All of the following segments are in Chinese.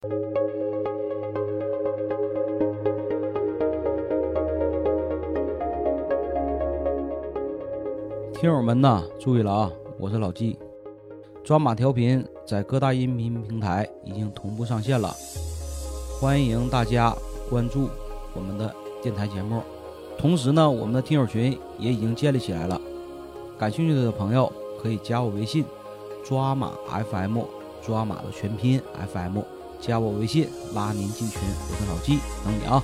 听友们呐，注意了啊！我是老纪，抓马调频在各大音频平台已经同步上线了，欢迎大家关注我们的电台节目。同时呢，我们的听友群也已经建立起来了，感兴趣的朋友可以加我微信“抓马 FM”，抓马的全拼 FM，加我微信拉您进群。我是老纪，等你啊！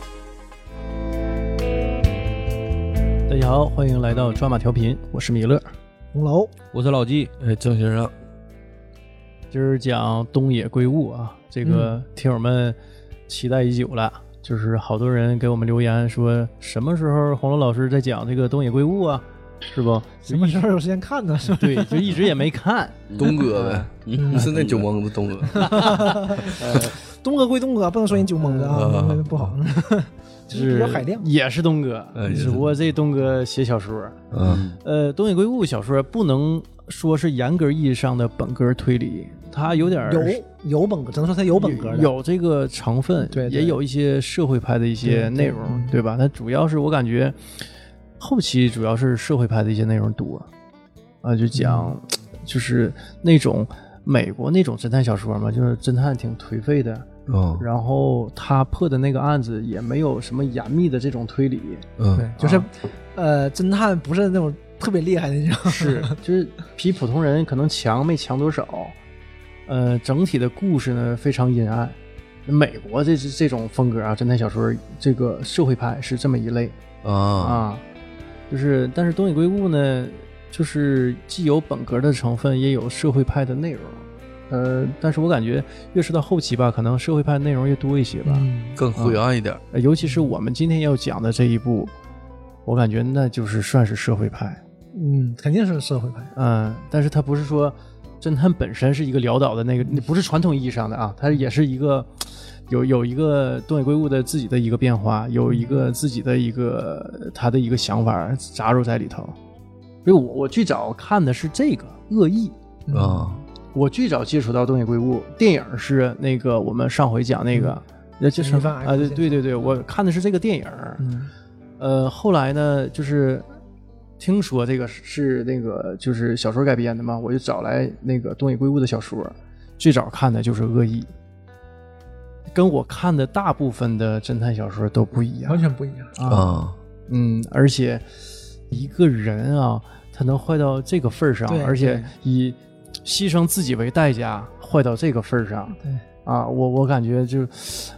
大家好，欢迎来到抓马调频，我是米勒。红楼，我是老纪，哎，郑先生，今儿讲东野圭吾啊，这个听友们期待已久了，就是好多人给我们留言说，什么时候红楼老师在讲这个东野圭吾啊？是不？什么时候有时间看呢？是吧？对，就一直也没看。东哥呗，你是那酒蒙子东哥。东哥归东哥，不能说人酒蒙子啊，那不好。就是比较海量，也是东哥，哎只不过这东哥写小说。嗯，呃，东野圭吾小说不能说是严格意义上的本格推理，它有点有有本格，只能说它有本格，有这个成分，对对也有一些社会派的一些内容，嗯对吧？它主要是我感觉后期主要是社会派的一些内容多啊，就讲、嗯。就是那种美国那种侦探小说嘛，就是侦探挺颓废的，嗯，然后他破的那个案子也没有什么严密的这种推理，对嗯，，就是呃，侦探不是那种特别厉害的那种，是 就是比普通人可能强没强多少，呃，整体的故事呢非常阴暗。美国这这种风格啊，侦探小说这个社会派是这么一类。啊，啊，就是但是东野圭吾呢，就是既有本格的成分，也有社会派的内容。呃，但是我感觉越是到后期吧，可能社会派内容越多一些吧。嗯，更灰暗一点。呃尤其是我们今天要讲的这一部，我感觉那就是算是社会派。嗯，肯定是社会派，嗯，但是它不是说侦探本身是一个潦倒的那个，不是传统意义上的啊，它也是一个有有一个东野圭吾的自己的一个变化，有一个自己的一个他的一个想法扎入在里头。所以我我最早看的是这个《恶意》，嗯啊，我最早接触到东野圭吾电影是那个我们上回讲那个，那就是啊，对对对对，我看的是这个电影。嗯呃，后来呢，就是听说这个是那个就是小说改编的嘛，我就找来那个东野圭吾的小说，最早看的就是《恶意》，跟我看的大部分的侦探小说都不一样完全不一样。啊，嗯，而且一个人啊，他能坏到这个份儿上，而且以牺牲自己为代价坏到这个份儿上对，啊，我我感觉就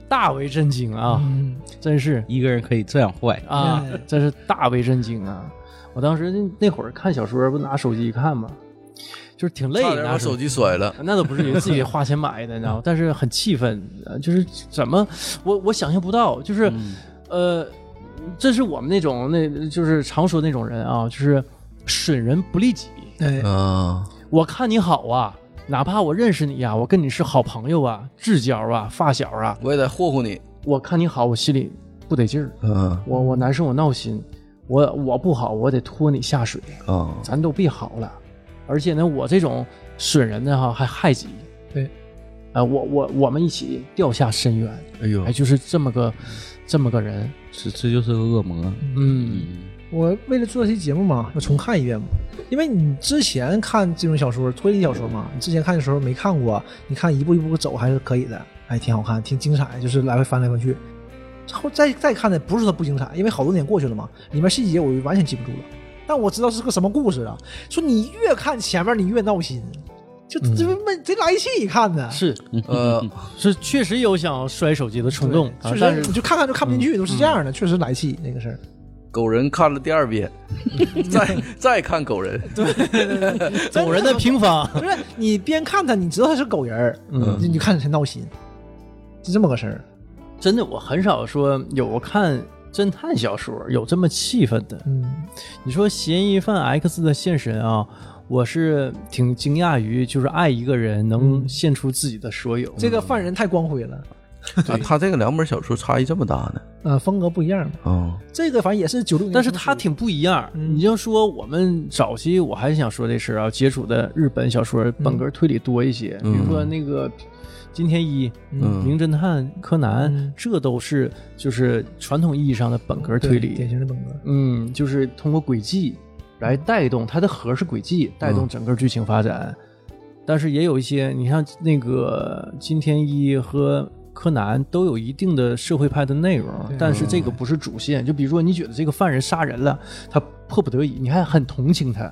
大为震惊啊，嗯，真是一个人可以这样坏，啊，真是大为震惊啊！我当时那那会儿看小说，不拿手机看吗？就是挺累，差点拿把手机摔了。那都不至于自己花钱买的，你知道吗？但是很气愤，呃就是怎么我我想象不到，就是、嗯呃，这是我们那种那就是常说那种人啊，就是损人不利己。对，啊，我看你好啊，哪怕我认识你呀、我跟你是好朋友啊、至交啊、发小啊，我也得霍霍你。我看你好，我心里不得劲儿，嗯我我难受，我闹心，我我不好，我得拖你下水，啊，咱都别好了。而且呢，我这种损人的哈还害己，对，啊、我我我们一起掉下深渊，哎呦。哎，，就是这么个这么个人，这这就是个恶魔。嗯。嗯，我为了做这期节目嘛，要重看一遍嘛，因为你之前看这种小说，推理小说嘛，你之前看的时候没看过，你看一步一步走还是可以的，还挺好看，挺精彩，就是来回翻来翻去。后再再看的不是它不精彩，因为好多年过去了嘛，里面细节我就完全记不住了，但我知道是个什么故事啊。说你越看前面你越闹心，就嗯。这没贼来气看的，是。呃，是确实有想摔手机的冲动，啊确实你就看看就看不进去，都是这样的，确实来气那个事儿。狗人看了第二遍，再再看狗人，对 狗人的平方，不是你边看他，你知道他是狗人儿，嗯。你你看着才闹心，是这么个事儿。真的我很少说有看侦探小说有这么气愤的。嗯，你说嫌疑犯 X 的现身啊，我是挺惊讶于，就是爱一个人能嗯献出自己的所有。这个犯人太光辉了，啊，他这个两本小说差异这么大呢？呃，风格不一样嘛。啊，这个反正也是九六年，但是他挺不一样。嗯你就说我们早期，我还是想说这事儿啊，接触的日本小说本格推理多一些，嗯比如说那个金田一、嗯名侦探柯南，嗯这都是就是传统意义上的本格推理典。型的本格。嗯，就是通过轨迹来带动它的核是轨迹，带动整个剧情发展。但是也有一些，你像那个金田一和柯南都有一定的社会派的内容，但是这个不是主线。就比如说，你觉得这个犯人杀人了，他迫不得已，你还很同情他，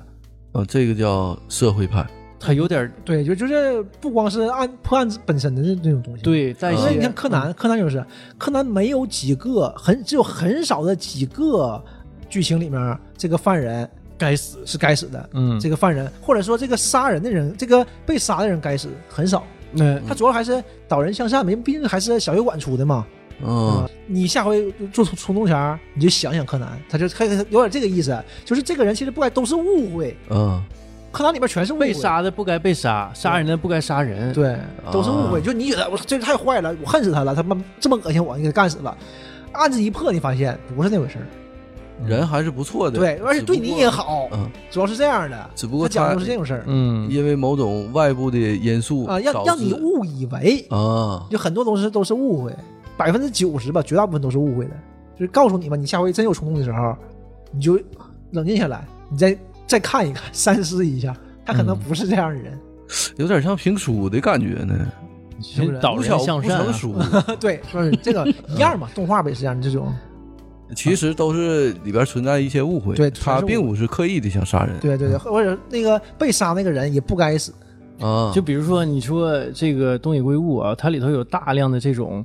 啊，这个叫社会派。他有点对，就就是不光是案破案本身的这这种东西，，对，在一因为你些看柯南，柯南就是柯南没有几个很只有很少的几个剧情里面，这个犯人该死。是该死的，嗯，这个犯人或者说这个杀人的人，这个被杀的人该死很少，那。他主要还是导人向善嘛，因为毕竟还是小学馆出的嘛。嗯。你下回做出冲动前，你就想想柯南，他就他有点这个意思，就是这个人其实不该都是误会，嗯柯南里面全是误会被，杀的不该被杀，杀人的不该杀人。，对，都是误会。啊就你觉得我这个太坏了，我恨死他了，他妈这么恶心我，你给他干死了。案子一破，你发现不是那回事儿，人还是不错的。对，而且对你也好。嗯，主要是这样的。只不过他讲的是这种事儿嗯，因为某种外部的因素啊，让让你误以为，啊，就很多东西都是误会，百分之九十吧，绝大部分都是误会的。就是告诉你吧，你下回真有冲动的时候，你就冷静下来，你再再看一看，三思一下，他可能嗯不是这样的人。有点像评书的感觉呢。导人向善啊。不成熟，对，说是这个一样嘛，动画也是这样的这种。其实都是里边存在一些误会。对全是误会他并不是刻意的想杀人。对对对，或者那个被杀那个人也不该死。啊，就比如说，你说这个东野圭吾啊，它里头有大量的这种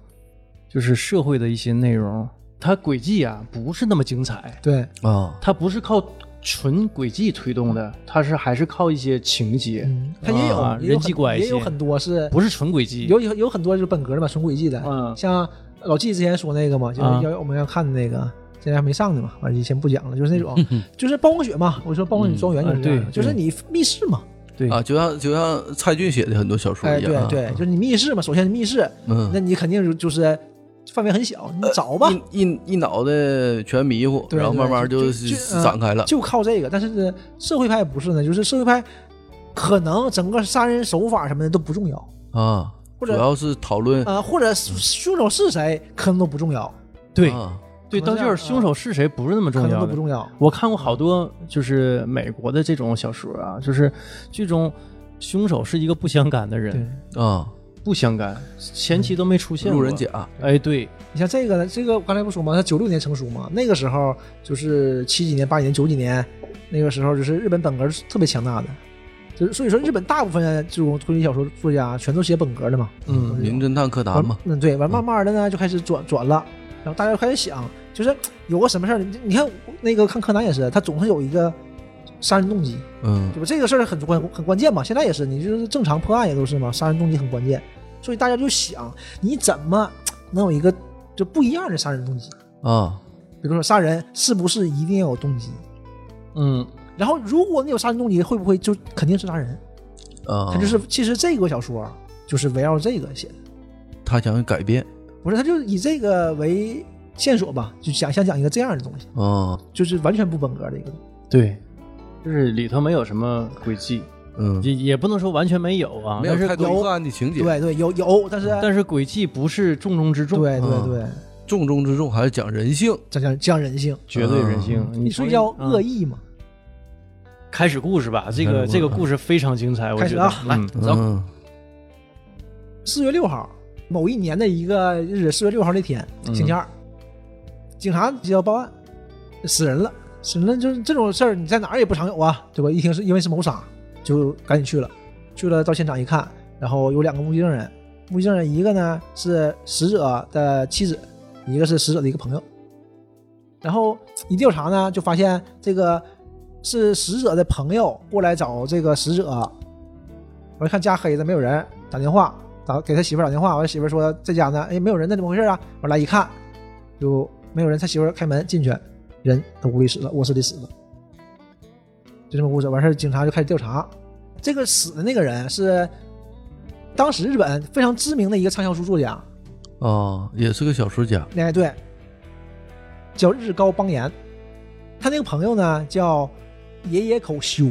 就是社会的一些内容，它轨迹啊不是那么精彩，对，啊，它不是靠纯轨迹推动的，它是还是靠一些情节，嗯，他也有、人际关系。也有很多是不是纯轨迹。有有有很多就是本格的嘛，纯轨迹的，嗯。像老纪之前说那个嘛，就是啊要我们要看的那个，现在还没上呢嘛，反正就先不讲了，就是那种就是暴风雪嘛，我说暴风雪庄园就是就是你密室嘛，对。啊，就像就像蔡骏写的很多小说哎，一样啊。对对，就是你密室嘛，首先是密室，嗯，那你肯定就就是范围很小，你找吧，一一一脑袋全迷糊，对然后慢慢就展开了。就靠这个。但是呢社会派不是呢，就是社会派可能整个杀人手法什么的都不重要，啊，或者主要是讨论啊，或者凶手是谁可能都不重要，对啊对，可能这样到就是凶手是谁不是那么重要的。都不重要。我看过好多就是美国的这种小说啊，就是剧中凶手是一个不相干的人，对，啊，不相干，前期都没出现路人。甲哎，对，你像这个呢，这个我刚才不说吗？他九六年成熟嘛，那个时候就是七几年、八几年、九几年，那个时候就是日本本格是特别强大的，就是所以说日本大部分这种推理小说作家全都写本格的嘛。嗯名侦探柯南嘛，嗯，对，完慢慢的呢就开始转转了，然后大家就开始想，就是有个什么事儿，你你看那个看柯南也是，他总是有一个杀人动机，嗯对吧？这个事儿很关很关键嘛，现在也是，你就是正常破案也都是嘛，杀人动机很关键，所以大家就想你怎么能有一个就不一样的杀人动机？啊，比如说杀人是不是一定要有动机？嗯，然后如果你有杀人动机，会不会就肯定是杀人？啊，他就是其实这个小说就是围绕这个写的，他想改变不是他就以这个为线索吧，就想想讲一个这样的东西，啊，就是完全不本格的一个。对，就是里头没有什么轨迹，嗯，也也不能说完全没有啊，没有太多有破案的情节，对对，有有，但是但是轨迹不是重中之重，对对嗯。对，重中之重还是讲人性。讲讲讲人性，绝对人性。嗯。你说说叫嗯恶意吗？开始故事吧，这个这个故事非常精彩，我觉得开始啊来嗯。走，嗯。四月六号，某一年的一个日子，四月六号那天，嗯。星期二，警察接到报案，死人了，是，那，就这种事儿，你在哪儿也不常有啊，对吧？一听是因为是谋杀，就赶紧去了，去了到现场一看，然后有两个目击证人，目击证人一个呢是死者的妻子，一个是死者的一个朋友，然后一调查呢，就发现这个是死者的朋友过来找这个死者，我一看家黑的没有人，打电话打给他媳妇打电话，我媳妇说在家呢，哎没有人，那怎么回事啊？我来一看，就没有人，他媳妇开门进去，人他屋里死了，卧室里死了，就这么故事。完事儿警察就开始调查，这个死的那个人是当时日本非常知名的一个畅销书作家，啊，也是个小说家。哎对，叫日高邦彦，他那个朋友呢叫野野口修，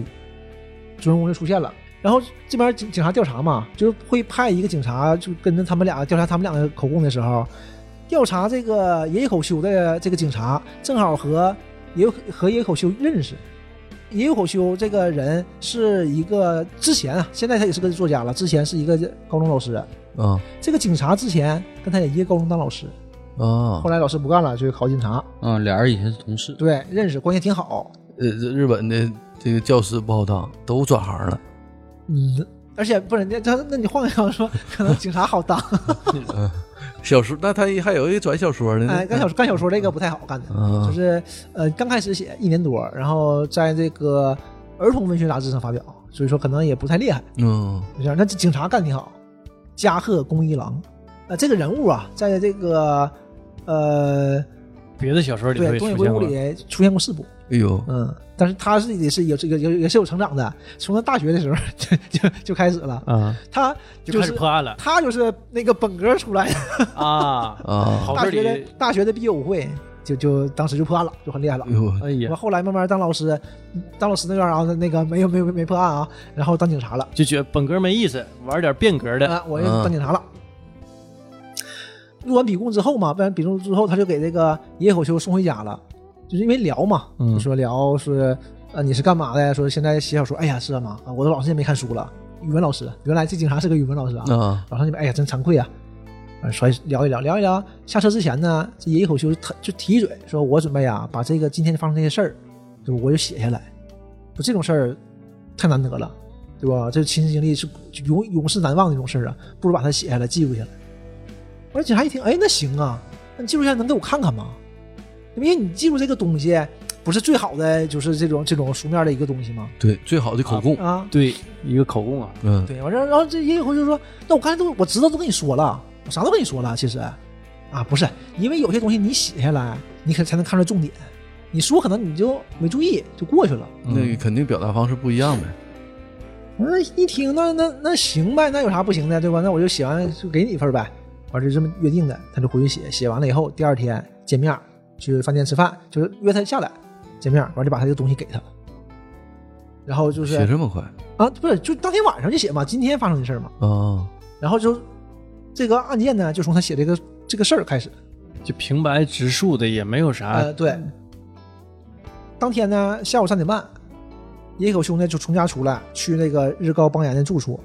主人公就出现了。然后这边警警察调查嘛，就是会派一个警察就跟着他们俩调查他们两个口供的时候，调查这个野野口修的这个警察正好和野和野口修认识。野野口修这个人是一个之前啊，现在他也是个作家了，之前是一个高中老师。啊这个警察之前跟他也一个高中当老师，啊后，来老师不干了，就去考警察。啊，俩人以前是同事。对，认识关系挺好。呃，这日本的这个教师不好当，都转行了。嗯，而且不是那他，那你换个角度说，可能警察好当。小说，那他还有一个转小说的呢。哎，干小说干小说这个不太好干的，啊就是呃刚开始写一年多，然后在这个儿童文学杂志上发表，所以说可能也不太厉害。嗯就这样，那这警察干挺好。加贺恭一郎，呃，这个人物啊，在这个呃别的小说里头对也东野圭吾出现过。里出现过四部，哎呦，嗯，但是他是也是有这个有也是有成长的，从他大学的时候就就就开始了，啊，他就开始破案了。他就是那个本科出来的，啊！啊，大学的里，大学的毕业舞会就就当时就破案了，就很厉害了。哎。呦，哎我呀，后来慢慢当老师，当老师那段啊，那个没有没有没破案啊，然后当警察了。就觉得本格没意思，玩点变革的。啊，我就当警察了。录完笔供之后嘛，录完笔供之后，他就给这个野口修送回家了，就是因为聊嘛，嗯就说聊是呃你是干嘛的呀？说现在写小说，哎呀是吗？啊，我都老时间没看书了，语文老师，原来这警察是个语文老师啊，啊老上去，哎呀，真惭愧啊！啊，说聊一聊，聊一聊。下车之前呢，这爷一口气他就提一嘴，说我准备啊，把这个今天发生这些事儿，就我就写下来。说这种事儿太难得了，对吧？这亲身经历是永永世难忘的一种事儿啊，不如把它写下来，记录下来。我说警察一听，哎，那行啊，那你记录下来能给我看看吗？因为你记住这个东西，不是最好的，就是这种这种书面的一个东西吗？对，最好的口供，啊，对，一个口供啊，嗯，对，完事儿然后这野口就说：“那我刚才都我知道都跟你说了，我啥都跟你说了。其实，啊，不是，因为有些东西你写下来，你可才能看出重点。你说可能你就没注意，就过去了。那个肯定表达方式不一样呗。我说一听，那那那行呗，那有啥不行的，对吧？那我就写完就给你一份呗。完就这么约定的，他就回去写，写完了以后，第二天见面去饭店吃饭，就是约他下来见面，完就把他这个东西给他了。然后就是写这么快啊，不是，就当天晚上就写嘛，今天发生的事儿嘛。啊？然后就这个案件呢，就从他写这个这个事儿开始。就平白直述的，也没有啥呃，对。当天呢，下午三点半，野口兄弟就从家出来，去那个日高邦彦的住处。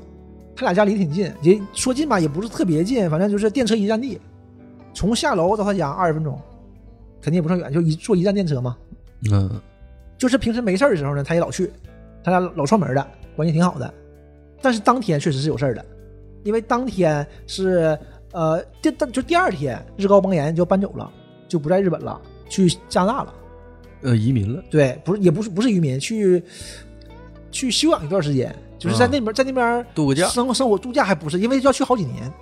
他俩家离得挺近，也说近吧，也不是特别近，反正就是电车一站地。从下楼到他家二十分钟，肯定也不算远，就一坐一站电车嘛。嗯就是平时没事儿的时候呢，他也老去，他俩老串门的，关系挺好的。但是当天确实是有事儿的，因为当天是呃第第就第二天，日高邦彦就要搬走了，就不在日本了，去加拿大了。呃，移民了。对，不是也不是不是移民，去去休养一段时间，就是在那边、在那边度个假生活生活度假还不是，因为要去好几年，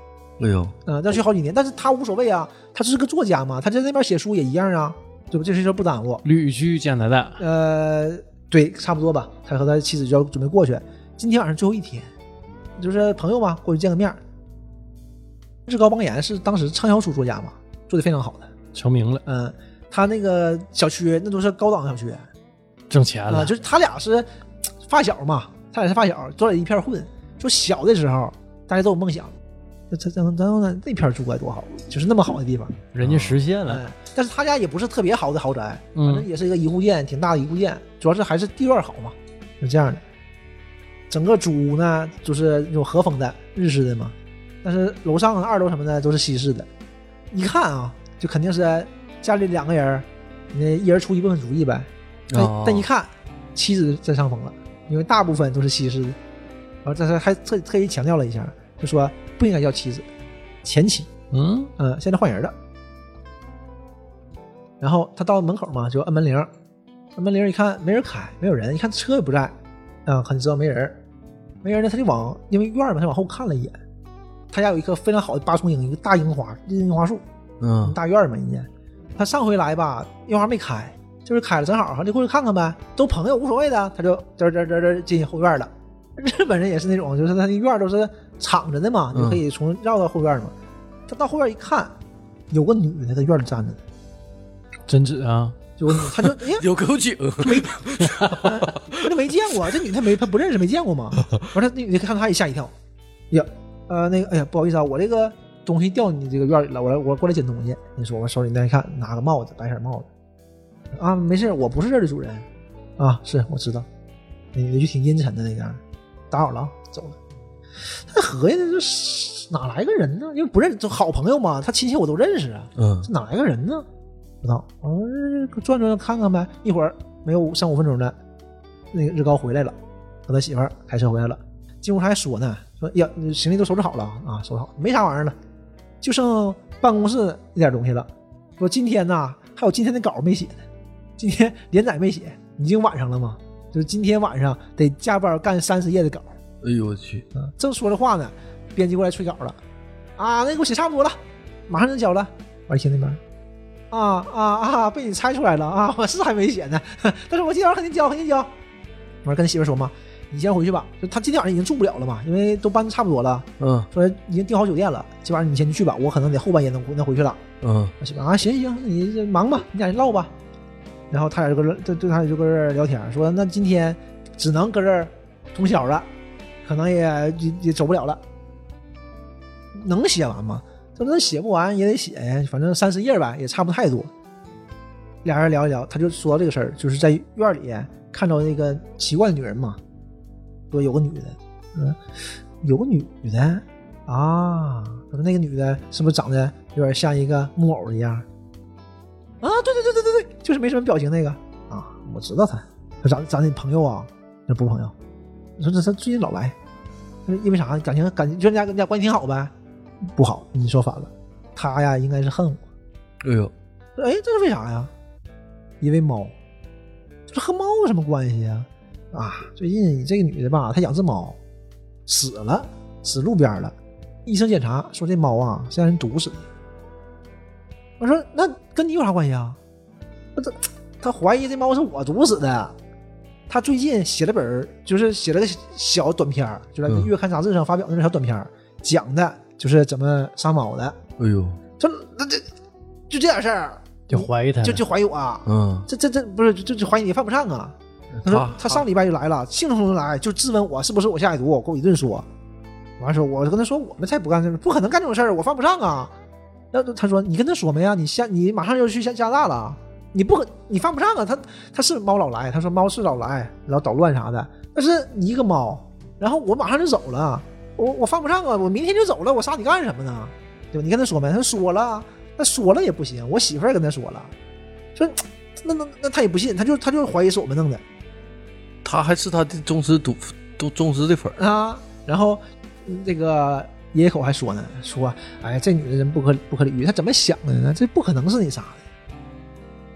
哎呦，嗯、要去好几年。但是他无所谓啊，他是个作家嘛，他在那边写书也一样啊，对吧？这事情不耽误。旅居加拿大，呃，对，差不多吧。他和他妻子就要准备过去，今天晚上最后一天，就是朋友嘛，过去见个面儿。日高邦彦是当时畅销书作家嘛，做的非常好的。成名了，嗯、他那个小区那都是高档小区啊、挣钱了，就是他俩是发小嘛，他俩是发小，坐在一片混。就小的时候，大家都有梦想，咱咱咱那片住该多好，就是那么好的地方。人家实现了，嗯，但是他家也不是特别好的豪宅，反正嗯，也是一个一户建，挺大的一户建，主要是还是地段好嘛，是这样的。整个主屋呢，就是那种和风的日式的嘛，但是楼上啊、二楼什么的都是西式的。一看啊，就肯定是家里两个人，那一人出一部分主意呗。但、哦但一看，妻子占上风了，因为大部分都是西式的。然后这是还特特意强调了一下，就说不应该叫妻子，前妻。嗯，嗯，现在换人了。然后他到门口嘛，就按门铃，按门铃一看没人开，没有人，一看车也不在，啊，很知道没人。没人呢，他就往因为院嘛，他往后看了一眼。他家有一棵非常好的八重樱，一个大樱花，樱花树，嗯大院嘛，人家。他上回来吧，樱花没开，就是开了，正好哈，就过去看看呗，都朋友无所谓的，他就这这这这进后院了。日本人也是那种，就是他那院都是敞着的嘛，你嗯可以从绕到后院嘛。他到后院一看，有个女的在院里站着呢，贞子啊，就我他就哎呀，有口井，他就没见过这女的，他没他不认识，没见过嘛。完了，那女的看他也吓一跳，呀，呃，那个，哎呀，不好意思啊，我这个东西掉你这个院里了，我来我过来捡东西。你说我手里那一看，拿个帽子，白色帽子。啊，没事，我不是这儿的主人。啊，是我知道。那女的就挺阴沉的那个，打扰了啊，走了。他合计这是哪来个人呢？因为不认，就好朋友嘛，他亲戚我都认识啊。嗯这哪来个人呢？不知道，我说转转看看呗。一会儿没有三五分钟的，那个日高回来了，和他媳妇儿开车回来了。进屋他还说呢，说呀，行李都收拾好了啊，收拾好，没啥玩意儿了，就剩办公室那点东西了。说今天呐，还有今天的稿没写呢，今天连载没写，已经晚上了嘛，就是今天晚上得加班干三十页的稿。哎呦我去，啊，正说着话呢，编辑过来催稿了，啊，那给我写差不多了，马上就交了。完一听那边，啊啊啊，被你猜出来了。啊，我是还没写呢，但是我今天晚上肯定交，肯定交。完跟媳妇说嘛，你先回去吧，就他今天晚上已经住不了了嘛，因为都搬的差不多了，嗯。说已经订好酒店了，今晚上你先去吧，我可能得后半夜能能回去了。嗯。我媳妇啊，行行，你这忙吧，你俩人唠吧。然后他俩就搁这，对对，他俩就搁这聊天，说那今天只能搁这儿通宵了，可能也也也走不了了。能写完吗？他说那写不完也得写呀，反正三十页吧，也差不太多。俩人聊一聊，他就说到这个事儿，就是在院里看到那个奇怪的女人嘛，说有个女的，嗯，有个女的啊，他说那个女的是不是长得有点像一个木偶一样？啊，对对对对对对，就是没什么表情那个啊，我知道他，他咱咱的朋友啊，那不朋友。你说这他最近老来，因为啥？感情感情，就人家跟人家关系挺好呗？不好，你说反了。他呀，应该是恨我。哎呦，哎，这是为啥呀？因为猫，这和猫有什么关系呀？啊，最近这个女的吧，她养只猫，死了，死路边了。医生检查说这猫啊是让人毒死的。我说那跟你有啥关系啊？那这他怀疑这猫是我毒死的。他最近写了本儿，就是写了个小短片儿，就在嗯月刊杂志上发表的那小短片儿，讲的就是怎么杀猫的。哎呦，这那这就这点事儿，就怀疑他，就就怀疑我啊。嗯，这这这不是就就怀疑你犯不上啊？他说他上礼拜就来了，兴冲冲来就质问我是不是我下海毒，给我一顿说。完说，我跟他说我们才不干这种，不可能干这种事儿，我犯不上啊。那他说你跟他说没啊？你下你马上就去下加拿大了，你不可你犯不上啊。他他是猫老来，他说猫是老来，然后捣乱啥的，但是你一个猫，然后我马上就走了，我我犯不上啊，我明天就走了，我杀你干什么呢？对吧？你跟他说没？他说了，那说了也不行，我媳妇跟他说了，说那那那他也不信，他就他就怀疑是我们弄的他还是他的忠实赌都忠实的粉儿，啊。然后嗯这个野口还说呢，说哎这女的人不可不可理喻，她怎么想的呢？这不可能是你杀的。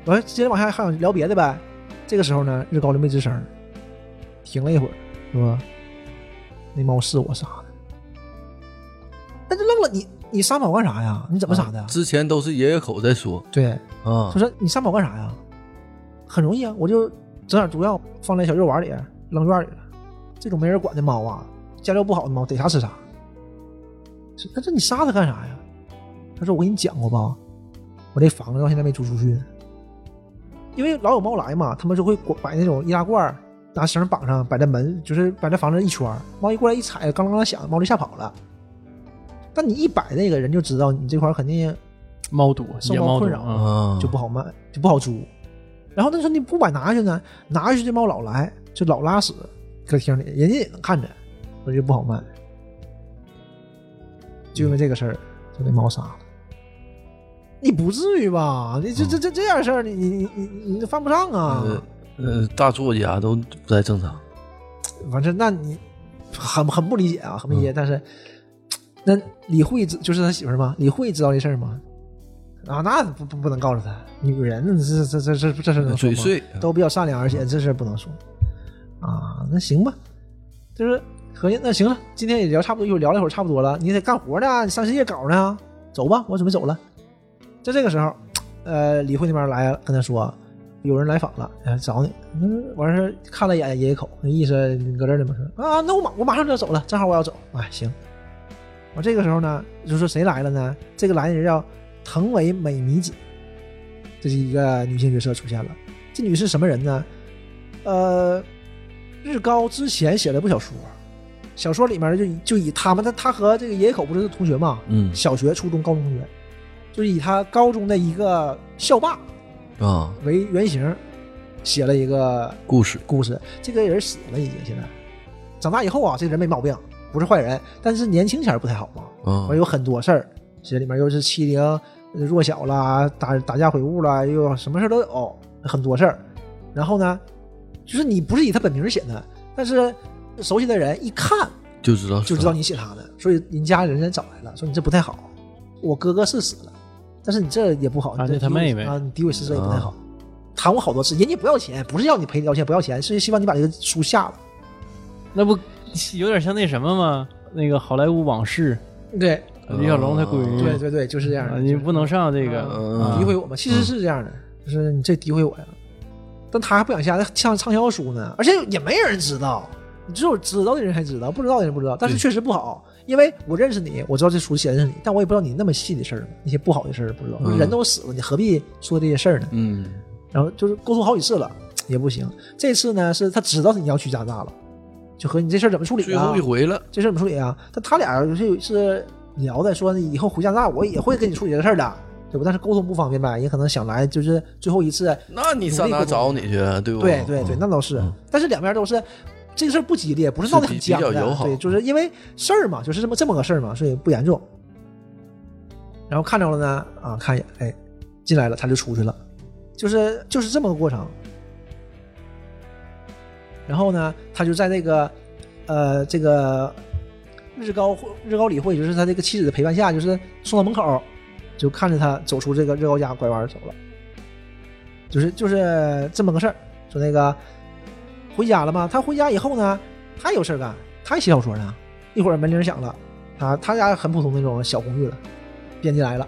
完了，接着往下还想聊别的呗。这个时候呢，日高就没吱声，停了一会儿，说那猫是我杀的。那就愣了，你你杀猫干啥呀？你怎么杀的？之前都是爷爷口在说对，啊他，说你杀猫干啥呀？很容易啊，我就整点毒药放在小肉丸里扔院里了。这种没人管的猫啊，家教不好的猫逮啥吃啥。是那这你杀它干啥呀？他说我跟你讲过吧，我这房子到现在没租出去呢，因为老有猫来嘛，他们就会摆那种易拉罐，拿绳绑上，摆在门，就是摆在房子一圈猫一过来一踩，刚刚响，猫就吓跑了。但你一摆那个人就知道你这块肯定猫多，受野猫困扰就不好卖，就不好租。然后那时候你不把拿下去呢，拿下去这猫老来，就老拉屎，客厅里，人家也能看着，所以就不好卖。就因为这个事儿，就给猫杀了。你不至于吧？你这这这这样事儿，你你你你你犯不上啊！呃呃，大作家都不太正常，反正那你很很不理解啊，很不理解。但是那李慧知就是他媳妇儿吗？李慧知道这事儿吗？啊，那不不不能告诉他，女人这这这这这事能说吗？嘴碎，都比较善良，而且这事不能说啊。那行吧，就是合计那行了，今天也聊差不多，一会儿聊了一会儿差不多了，你得干活呢，你三十页稿呢，走吧，我准备走了。在这个时候，呃，李慧那边来了，跟他说有人来访了，来找你。嗯，完事儿看了一眼爷爷口，那意思你搁这儿呢吗？说啊，那我马我马上就要走了，正好我要走。哎，行。完这个时候呢，就说谁来了呢？这个来的人叫藤尾美弥子。这是一个女性角色出现了。这女是什么人呢？呃，日高之前写了部小说，小说里面就以就以他们他他和这个野野口不是同学嘛，嗯小学、初中、高中同学，就是以他高中的一个校霸啊，为原型，写了一个故事故事。这个人死了，已经现在长大以后啊，这个人没毛病，不是坏人，但是年轻前儿不太好嘛，啊完有很多事儿，这里面又是欺凌呃弱小啦，打打架毁物啦，又什么事儿都有，很多事儿。然后呢，就是你不是以他本名写的，但是熟悉的人一看就知道就知道你写他的，所以人家人家找来了，说你这不太好。我哥哥是死了，但是你这也不好，啊你这他妹妹啊，你诋毁死者也不太好。谈过好多次，人家不要钱，不是要你赔要钱，不要钱，是希望你把这个书下了。那不有点像那什么吗？那个好莱坞往事，对，李小龙他闺女，对对对，就是这样啊，的。你不能上这个，诋毁我嘛？其实是这样的，就是你这诋毁我呀。但他还不想下，他像畅销书呢，而且也没人知道，只有知道的人才知道，不知道的人不知道。但是确实不好，因为我认识你，我知道这书写的是你，但我也不知道你那么细的事儿嘛，那些不好的事儿不知道。嗯人都死了，你何必说这些事儿呢？嗯然后就是沟通好几次了，也不行。这次呢，是他知道你要去加拿大了，就和你这事儿怎么处理啊最后一？回了，这事儿怎么处理啊？但他俩是是聊的，说以后回加拿大我也会跟你处理这事儿的，对吧？但是沟通不方便呗，也可能想来就是最后一次。那你上哪找你去啊？对不？对对对，那倒是。但是两边都是这个事儿不激烈，不是闹得很僵的，对，就是因为事儿嘛，就是这么这么个事儿嘛，所以不严重。然后看着了呢，啊，看一眼，哎，进来了，他就出去了，就是就是这么个过程。然后呢，他就在那个呃这个日高会日高理会，就是他这个妻子的陪伴下，就是送到门口，就看着他走出这个日高家拐弯走了，就是就是这么个事儿。说那个回家了吗？他回家以后呢，他有事干，他还写小说呢。一会儿门铃响了，他他家很普通那种小公寓了，编辑来了，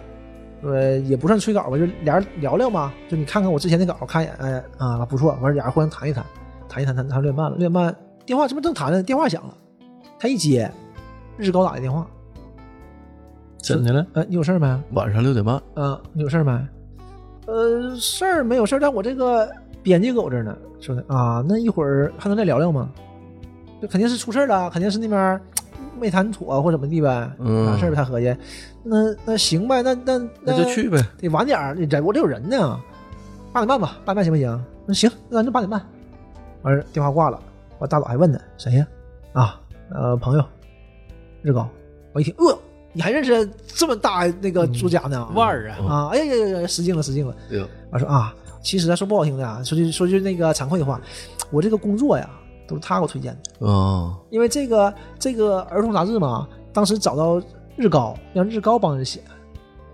呃，也不算催稿吧，就俩人聊聊嘛，就你看看我之前那稿，看一眼，哎啊不错，完俩人互相谈一谈，谈一谈谈谈六点半了，六点半电话这不正谈呢，电话响了，他一接，日高打的电话，怎的了？呃，你有事儿没？晚上六点半，嗯，你有事儿没？呃，事儿没有事儿，但我这个编辑搁我这儿呢。说的啊，那一会儿还能再聊聊吗？这肯定是出事儿了，肯定是那边没谈妥或怎么地呗，嗯啥事儿呗？他合计，那那行呗，那那那就去呗。得晚点儿，人我这有人呢，八点半吧，八点半行不行？那行，那咱就八点半。完事电话挂了，我大早还问呢，谁呀？啊，呃，朋友，日高。我一听，呃，你还认识这么大那个作家呢？腕儿啊，啊，哎呀呀呀，失敬了，失敬了。对，我说啊，其实啊，说不好听的啊，说句说句那个惭愧的话，我这个工作呀，都是他给我推荐的，啊，因为这个这个儿童杂志嘛，当时找到日高，让日高帮着写，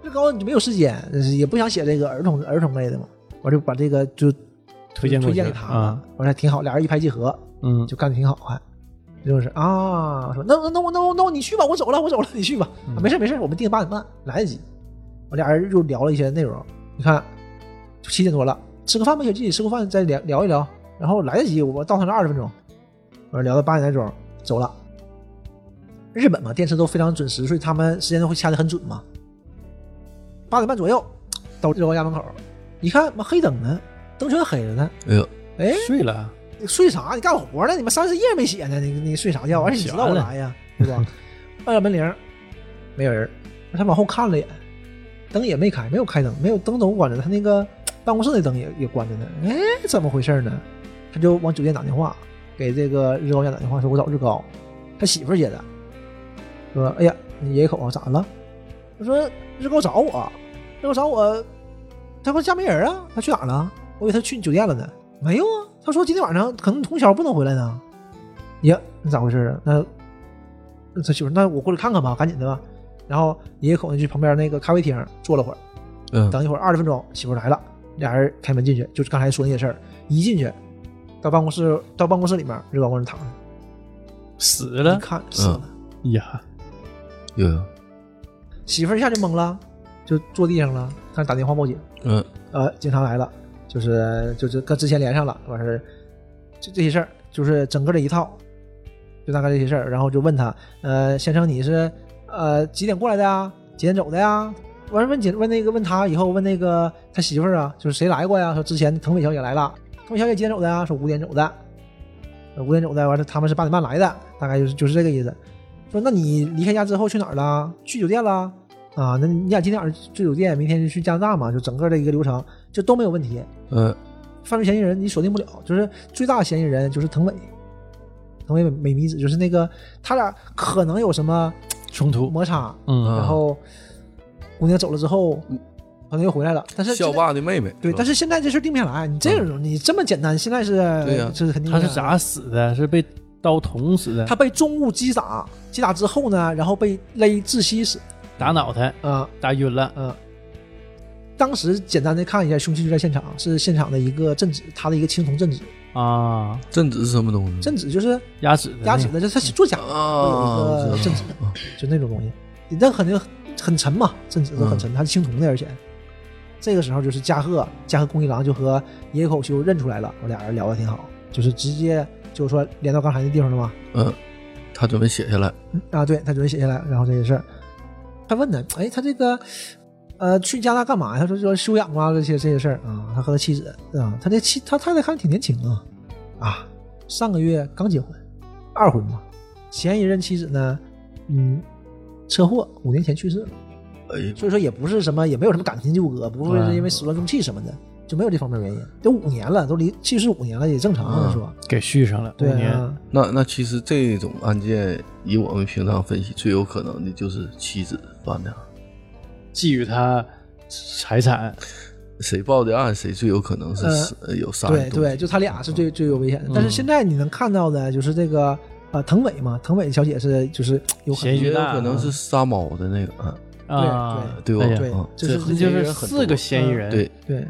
日高你就没有时间，也不想写这个儿童儿童类的嘛，我就把这个就推荐推荐给他了啊，完事儿挺好，俩人一拍即合，嗯，就干的挺好，还。就是啊，说那那那我那我那我你去吧，我走了，我走了，你去吧，啊没事没事，我们定八点半，来得及。我俩人就聊了一些内容，你看，就七点多了，吃个饭吧，小季，吃个饭再聊聊一聊，然后来得及，我到他那儿二十分钟，我说聊到八点来钟走了。日本嘛，电车都非常准时，所以他们时间都会掐得很准嘛。八点半左右到日高家门口，一看妈黑灯呢，灯全黑着呢，哎呦，哎，睡了，你睡啥？你干活呢？你们三十页没写呢？你你睡啥觉？而且你知道我来呀，对吧？按了门铃，没有人。他往后看了一眼，灯也没开，没有开灯，没有灯都关着，他那个 办公室的灯也也关着呢。哎，怎么回事呢？他就往酒店打电话，给这个日高家打电话，说我找日高，他媳妇接的，说哎呀，你野口啊，咋了？他说日高找我，日高找我，他说家没人啊，他去哪儿了？我以为他去你酒店了呢。没有啊，他说今天晚上可能通宵不能回来呢。呀，那咋回事啊？那那他媳妇儿，那我过来看看吧，赶紧的吧。然后爷爷口呢去旁边那个咖啡厅坐了会儿，嗯，等一会儿二十分钟，媳妇儿来了，俩人开门进去，就是刚才说那些事儿。一进去，到办公室，到办公室里面，日高搁那躺着，死了，看死了。呀，媳妇儿一下就懵了，就坐地上了，开始打电话报警。嗯呃，警察来了，就是就是跟之前连上了，完事儿就这些事儿，就是整个的一套，就大概这些事儿，然后就问他，呃，先生你是呃几点过来的呀？几点走的呀？完了问姐问那个问他以后问那个他媳妇儿啊，就是谁来过呀？说之前腾伟小姐来了，腾伟小姐几点走的呀？说五点走的，五点走的，完了他们是八点半来的，大概就是就是这个意思。说那你离开家之后去哪儿了？去酒店了啊？那你俩今天晚上去酒店，明天就去加拿大嘛？就整个的一个流程就都没有问题。嗯，犯罪嫌疑人你锁定不了，就是最大嫌疑人就是藤尾，藤尾美美弥子，就是那个他俩可能有什么冲突，摩擦，嗯啊然后姑娘走了之后，可能又回来了，但是校霸的妹妹，对，但是是现在这事定不下来，你这种你这么简单，现在是对呀这是肯定他是咋死的？是被刀捅死的？他被重物击打，击打之后呢，然后被勒窒息死，打脑袋，啊打晕了。嗯。当时简单的看一下，凶器就在现场，是现场的一个镇纸，他的一个青铜镇纸，啊，镇纸是什么东西？镇纸就是压纸的那个，压纸的，就是他做假的，一个镇纸，就那种东西，那肯定很沉嘛，镇纸都很沉，它是青铜的，而且这个时候就是加贺，加贺恭一郎就和野口修认出来了，我俩人聊的挺好，就是直接就是说连到刚才那地方了吗，嗯，他准备写下来，啊，对他准备写下来，然后这些事儿，他问他，哎，他这个呃去加拿大干嘛呀？他说说休养啊，这些这些事儿啊，他和他妻子啊，他这妻他太太看着挺年轻啊，啊，上个月刚结婚，二婚嘛，前一任妻子呢，嗯，车祸五年前去世了，哎，所以说也不是什么，也没有什么感情纠葛，不会是因为始乱终弃什么的，就没有这方面原因，都五年了，都离去世五年了，也正常啊，啊说给续上了。对啊，那那其实这种案件，以我们平常分析，最有可能的就是妻子犯的，觊觎他财产，谁报的案，谁最有可能是呃有杀人对对，就他俩是最最有危险的。嗯但是现在你能看到的就是这个呃藤尾嘛，藤尾小姐是就是有可能。有嫌疑大可能。是杀猫的那个，嗯，啊，对。对嗯。就是这就是四个嫌疑人。对，对。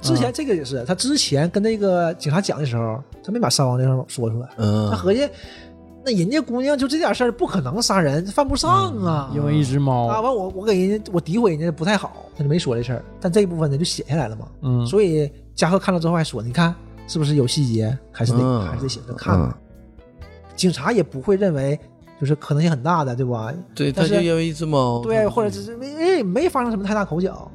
之前这个也是，他之前跟那个警察讲的时候，他没把杀亡这事儿说出来。嗯。他，合计，那人家姑娘就这点事儿不可能杀人，犯不上啊。因为一只猫啊，完我我给人家我诋毁人家不太好，他就没说这事儿。但这一部分呢就写下来了嘛。嗯，所以嘉禾看了之后还说，你看是不是有细节，还是得、嗯还是得写着看。嗯警察也不会认为就是可能性很大的，对吧？对，但他就是因为一只猫，对，或者只是没哎没发生什么太大口角，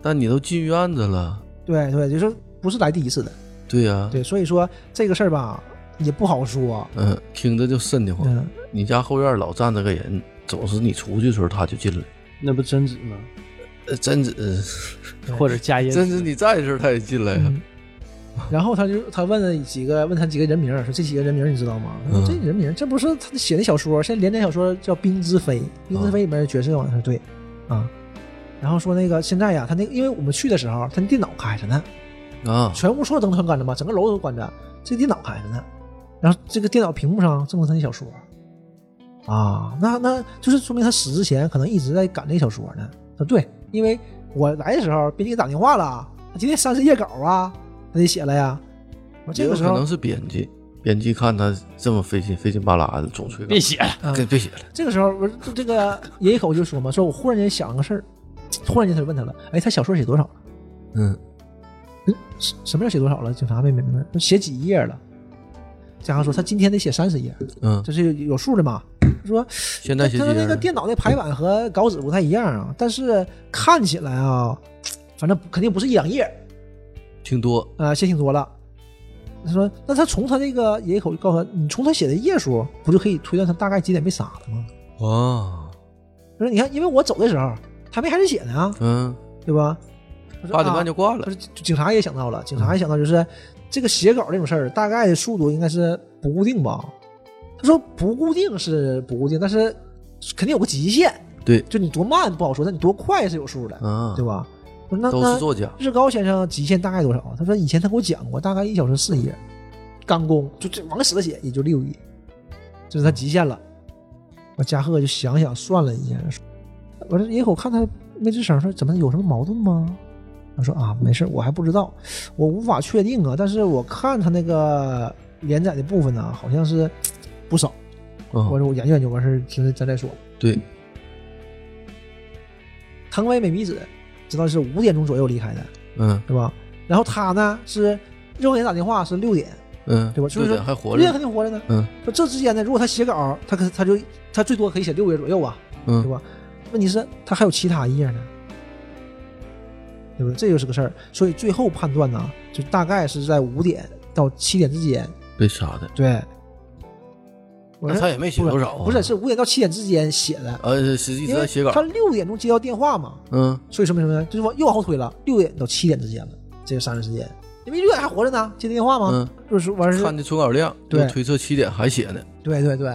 但你都进院子了，对对，就是不是来第一次的，对呀，对，所以说这个事儿吧也不好说，嗯，听着就瘆得慌。嗯，你家后院老站着个人，总是你出去的时候他就进来。那不贞子吗？呃，贞子，或者家 音贞子你在的时候他也进来呀。嗯然后他就他问了几个问他几个人名儿，说这几个人名儿你知道吗？他说嗯这人名儿这不是他写的小说，现在连载小说叫《冰之飞》，《冰之飞》里面的角色吗，他说对，啊，然后说那个现在呀，他那个因为我们去的时候，他那电脑开着呢，啊，全屋所有灯都关着嘛，整个楼都关着，这电脑开着呢，然后这个电脑屏幕上正是他的小说，啊，那那就是说明他死之前可能一直在赶这个小说呢。他说对，因为我来的时候编辑给打电话了，他今天三十页稿啊，他得写了呀。我这个时候也有可能，是编辑，编辑看他这么费劲费劲巴拉的，总催稿别写了，嗯别别写了，这个时候我这这个爷一口就说嘛，说我忽然间想了个事儿，忽然间他就问他了，哎，他小说写多少了？嗯什什么叫写多少了？警察没明白，说写几页了？嘉禾说他今天得写三十页，嗯，这是有数的嘛。说现在写他说那个？电脑的排版和稿纸不太一样啊，但是看起来啊，反正肯定不是一两页挺多，啊，写挺多了。他说，那他从他这个野口告诉他，你从他写的页数，不就可以推断他大概几点被杀了吗？哦，他说，你看，因为我走的时候他没开始写呢啊，嗯，对吧？八点半啊就挂了警察也想到了，警察也想到就是这个写稿这种事儿，大概的速度应该是不固定吧？他说不固定是不固定，但是肯定有个极限，对就你多慢不好说，但你多快是有数的，啊对，吧？都是那作家，日高先生极限大概多少？他说以前他给我讲过，大概一小时四页，刚工就这往死了写也就六页，这是他极限了。我加贺就想想算了一下，我说野口看他没吱声，说怎么有什么矛盾吗？他说啊，没事，我还不知道，我无法确定啊。但是我看他那个连载的部分呢，好像是不少。嗯我，说我研究研究，完事儿咱咱再说。对，藤尾美弥子知道是五点钟左右离开的，嗯对吧？然后他呢是肉给人打电话是六点，嗯，对吧就是六点还活着六点着，肯定活着呢。嗯说这之间呢，如果他写稿，他可他就他最多可以写六页左右啊，对嗯，吧？问题是他还有其他页呢，对不对？这就是个事儿。所以最后判断呢，就大概是在五点到七点之间。被杀的，对，那他也没写多少啊，不是，是五点到七点之间写的，呃，实际因为是在写稿。他，六点钟接到电话嘛，嗯，所以说明什么呢？就是往又往后推了，六点到七点之间了，这个杀人时间。因为六点还活着呢，接的电话嘛，嗯。就是完事看的存稿量，对。推测七点还写呢，对对对，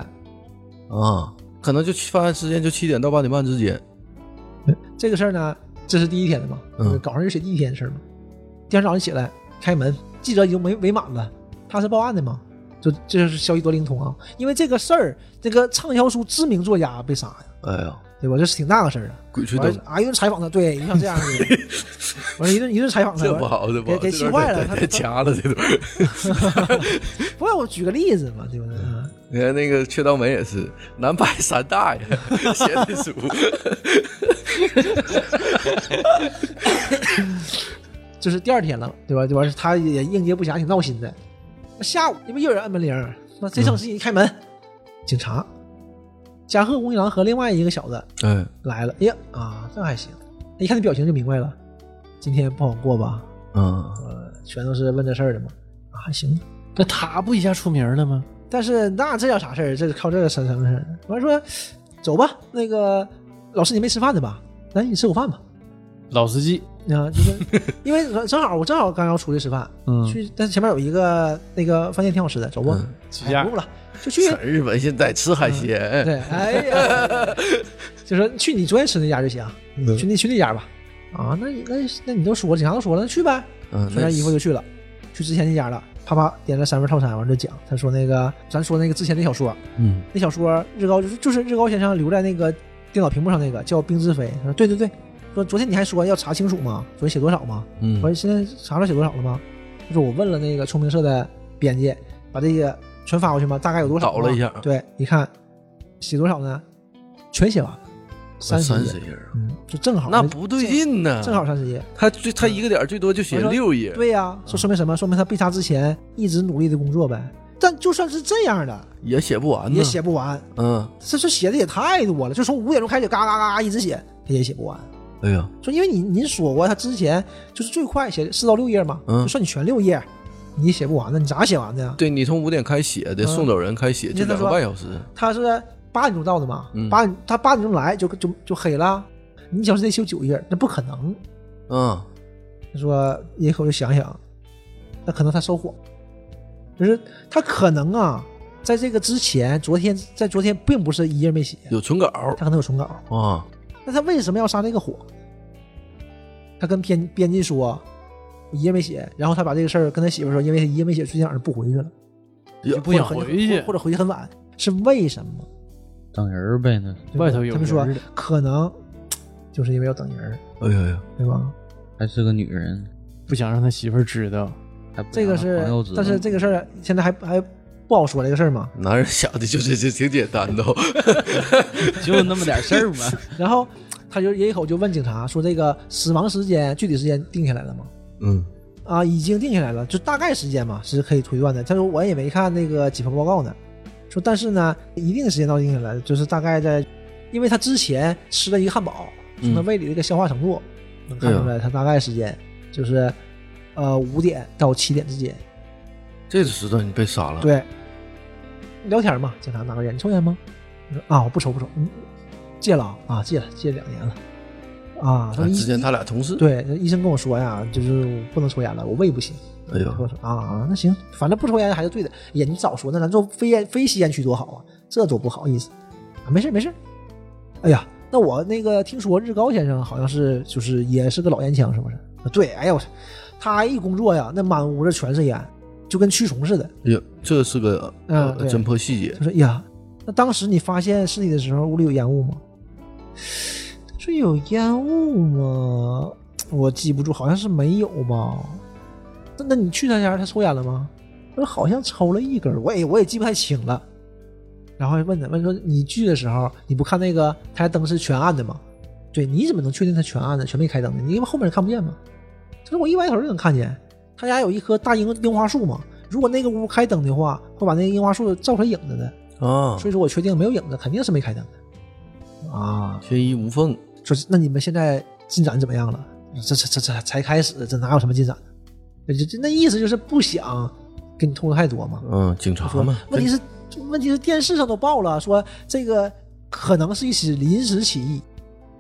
啊，可能就犯案时间就七点到八点半之间，这个事儿呢，这是第一天的嘛，嗯搞上就写第一天的事儿嘛。第二天早上起来开门，记者已经围围满了，他是报案的嘛，就这是消息多灵通啊！因为这个事儿，这个畅销书知名作家被杀呀，哎呀，对吧？这是挺大个事儿啊。鬼吹灯，啊，一顿采访他，对，你像这样的，完了，一顿一顿采访他，这不好，这不好，给给气坏了他太掐了，这都。不是我举个例子嘛，对不对？嗯你看那个雀刀门也是南派三大爷写的书，这是第二天了，对吧？就完事，他也应接不暇，挺闹心的。下午因为又有人按门铃儿，那贼生气，一开门，警察，加贺恭一郎和另外一个小子哎，来了。哎呀啊，这还行，一看那表情就明白了，今天不好过吧？嗯，呃，全都是问这事儿的嘛。啊，还行，那他不一下出名了吗？但是那这叫啥事儿？这是靠这个什什么事儿？完说，走吧，那个老师你没吃饭的吧？来，你吃口饭吧。老司机，啊，就是因为正好我正好刚要出去吃饭，嗯，去，但是前面有一个那个饭店挺好吃的，走吧？不用了，就去。日本现在吃海鲜，对，哎呀，就说去你昨天吃那家就行，嗯去那去那家吧。啊，那你那那你都说，警察都说了，那去呗。嗯，穿上衣服就去了，去之前那家了，啪啪点了三份套餐，完就讲，他说那个咱说那个之前那小说，嗯那小说日高就是就是日高先生留在那个电脑屏幕上那个叫冰之飞，他说对对对，说昨天你还说要查清楚吗？昨天写多少吗？我嗯说现在查出来写多少了吗？他说我问了那个聪明社的编辑，把这个全发过去吗？大概有多少倒？了一下对，你看写多少呢？全写完了，三十页，嗯，就正好那不对劲呢，正好三十页。他最他一个点最多就写六页，对呀、说说明什么？说明他被杀之前一直努力的工作呗。但就算是这样的，也写不完呢，也写不完。嗯，这这写的也太多了，就从五点钟开始嘎嘎嘎嘎一直写，他也写不完。哎呀，说因为你您说过，他之前就是最快写四到六页嘛，嗯就算你全六页，你写不完的，你咋写完的呀？对你从五点开写的，嗯。送走人开写就两个半小时，他是八点钟到的嘛，嗯。八点他八点钟来就就就黑了，你小时得修九页，那不可能。嗯，他说野口就想想，那可能他收火，就是他可能啊，在这个之前，昨天在昨天并不是一页没写，有存稿。他可能有存稿。啊，那他为什么要杀这个火？他跟编编辑说，我一页没写，然后他把这个事儿跟他媳妇说，因为他一页没写，昨天晚上不回去了，也不想回去或，者回去很晚，是为什么？等人呗，那是对吧外头有他们说可能 就是因为要等人儿，哎呀呀，对吧？还是个女人，不想让他媳妇儿知道。这个是但是这个事儿现在还还不好说这个事儿嘛。男人想的就是这挺简单的哦，就那么点事儿嘛。然后他就一口就问警察说：“这个死亡时间具体时间定下来了吗？”嗯啊，已经定下来了，就大概时间嘛是可以推断的。他说我也没看那个检方报告呢，说但是呢，一定时间到定下来了，就是大概在，因为他之前吃了一个汉堡，从他嗯胃里的一个消化程度、能看出来，他大概时间就是呃五点到七点之间。这就知道你被杀了，对，聊天嘛，警察拿个烟，你抽烟吗？我说啊，我不抽不抽，嗯，戒了啊，戒了，戒两年了。啊，他之前他俩同事，对，医生跟我说呀，就是我不能抽烟了，我胃不行。哎呦我说啊啊，那行，反正不抽烟还是对的。呀，你早说，那咱做非烟非吸烟区多好啊，这多不好意思。啊，没事没事。哎呀，那我那个听说日高先生好像是就是也是个老烟枪，是不是？啊对，哎呀我，他一工作呀，那满屋子全是烟，就跟蛆虫似的。哎呀，这是个嗯对呃侦破细节他，说：“呀，那当时你发现尸体的时候，屋里有烟雾吗？”说有烟雾吗？我记不住，好像是没有吧。那那你去他家，他抽烟了吗？他说好像抽了一根，我也我也记不太清了。然后问他问说你去的时候，你不看那个他家灯是全暗的吗？对，你怎么能确定他全暗的，全没开灯呢？你因为后面人看不见吗？他说我一歪头就能看见，他家有一棵大樱樱花树嘛。如果那个屋开灯的话，会把那个樱花树照成影子的。啊，所以说我确定没有影子，肯定是没开灯的。啊，天衣无缝，说是那你们现在进展怎么样了？这这这这才开始，这哪有什么进展呢？这这那意思就是不想跟你透露太多嘛。嗯，警察说嘛，问题是问题是电视上都报了，说这个可能是一起临时起义，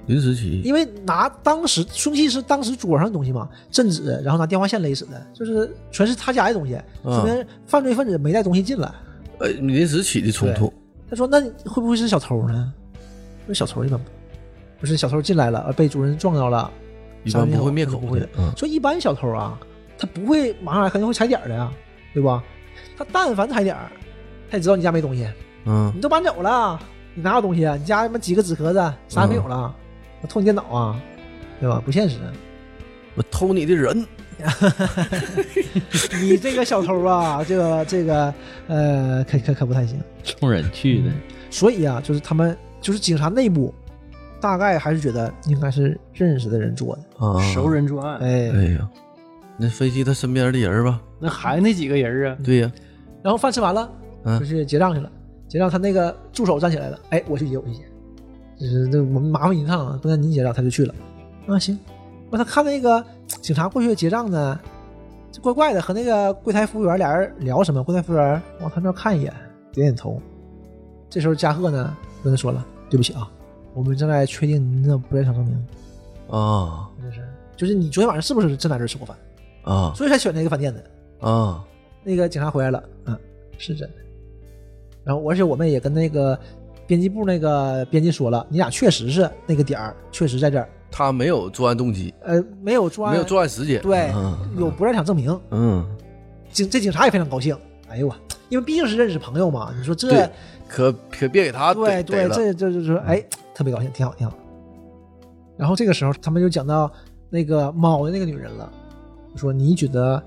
临时起义，因为拿当时凶器是当时桌上的东西嘛，镇纸，然后拿电话线勒死的，就是全是他家的东西，说明犯罪分子没带东西进来。呃，临时起的冲突。他说：“那会不会是小偷呢？那小偷一般不不是小偷进来了，被主人撞到了，一般不会灭口不会的。嗯，说一般小偷啊，他不会马上来，肯定会踩点的呀，对吧？他但凡踩点儿，他也知道你家没东西，嗯，你都搬走了，你哪有东西啊？你家他妈几个纸壳子，啥也没有了，我偷你电脑啊，对吧？不现实。我偷你的人，你这个小偷啊，这个这个呃，可可可不太行。冲人去的，所以啊，就是他们就是警察内部，大概还是觉得应该是认识的人做的。啊，熟人作案。哎，哎呀，那飞机他身边的人吧？那还那几个人啊？对呀，然后饭吃完了，嗯就去结账去了。结账，他那个助手站起来了，哎，我去结，我去结。就是那我们麻烦您一趟啊，不然您结账，他就去了。啊，行。那他看那个警察过去结账呢，这怪怪的，和那个柜台服务员俩人聊什么？柜台服务员往他那儿看一眼，点点头。这时候加贺呢跟他说了：“对不起啊，我们正在确定您的不在场证明。啊这是，就是你昨天晚上是不是真在这儿吃过饭？啊所以才选那个饭店的。啊，那个警察回来了，嗯，是真的。然后，而且我们也跟那个编辑部那个编辑说了，你俩确实是那个点儿，确实在这儿，他没有作案动机，呃，没有作案，没有作案时间，对，嗯有不在场证明。嗯，警这警察也非常高兴，哎呦我，因为毕竟是认识朋友嘛，你说这，对可可别给他对对，逮逮了这这就是哎，特别高兴，挺好挺好。然后这个时候，他们就讲到那个猫的那个女人了，说你觉得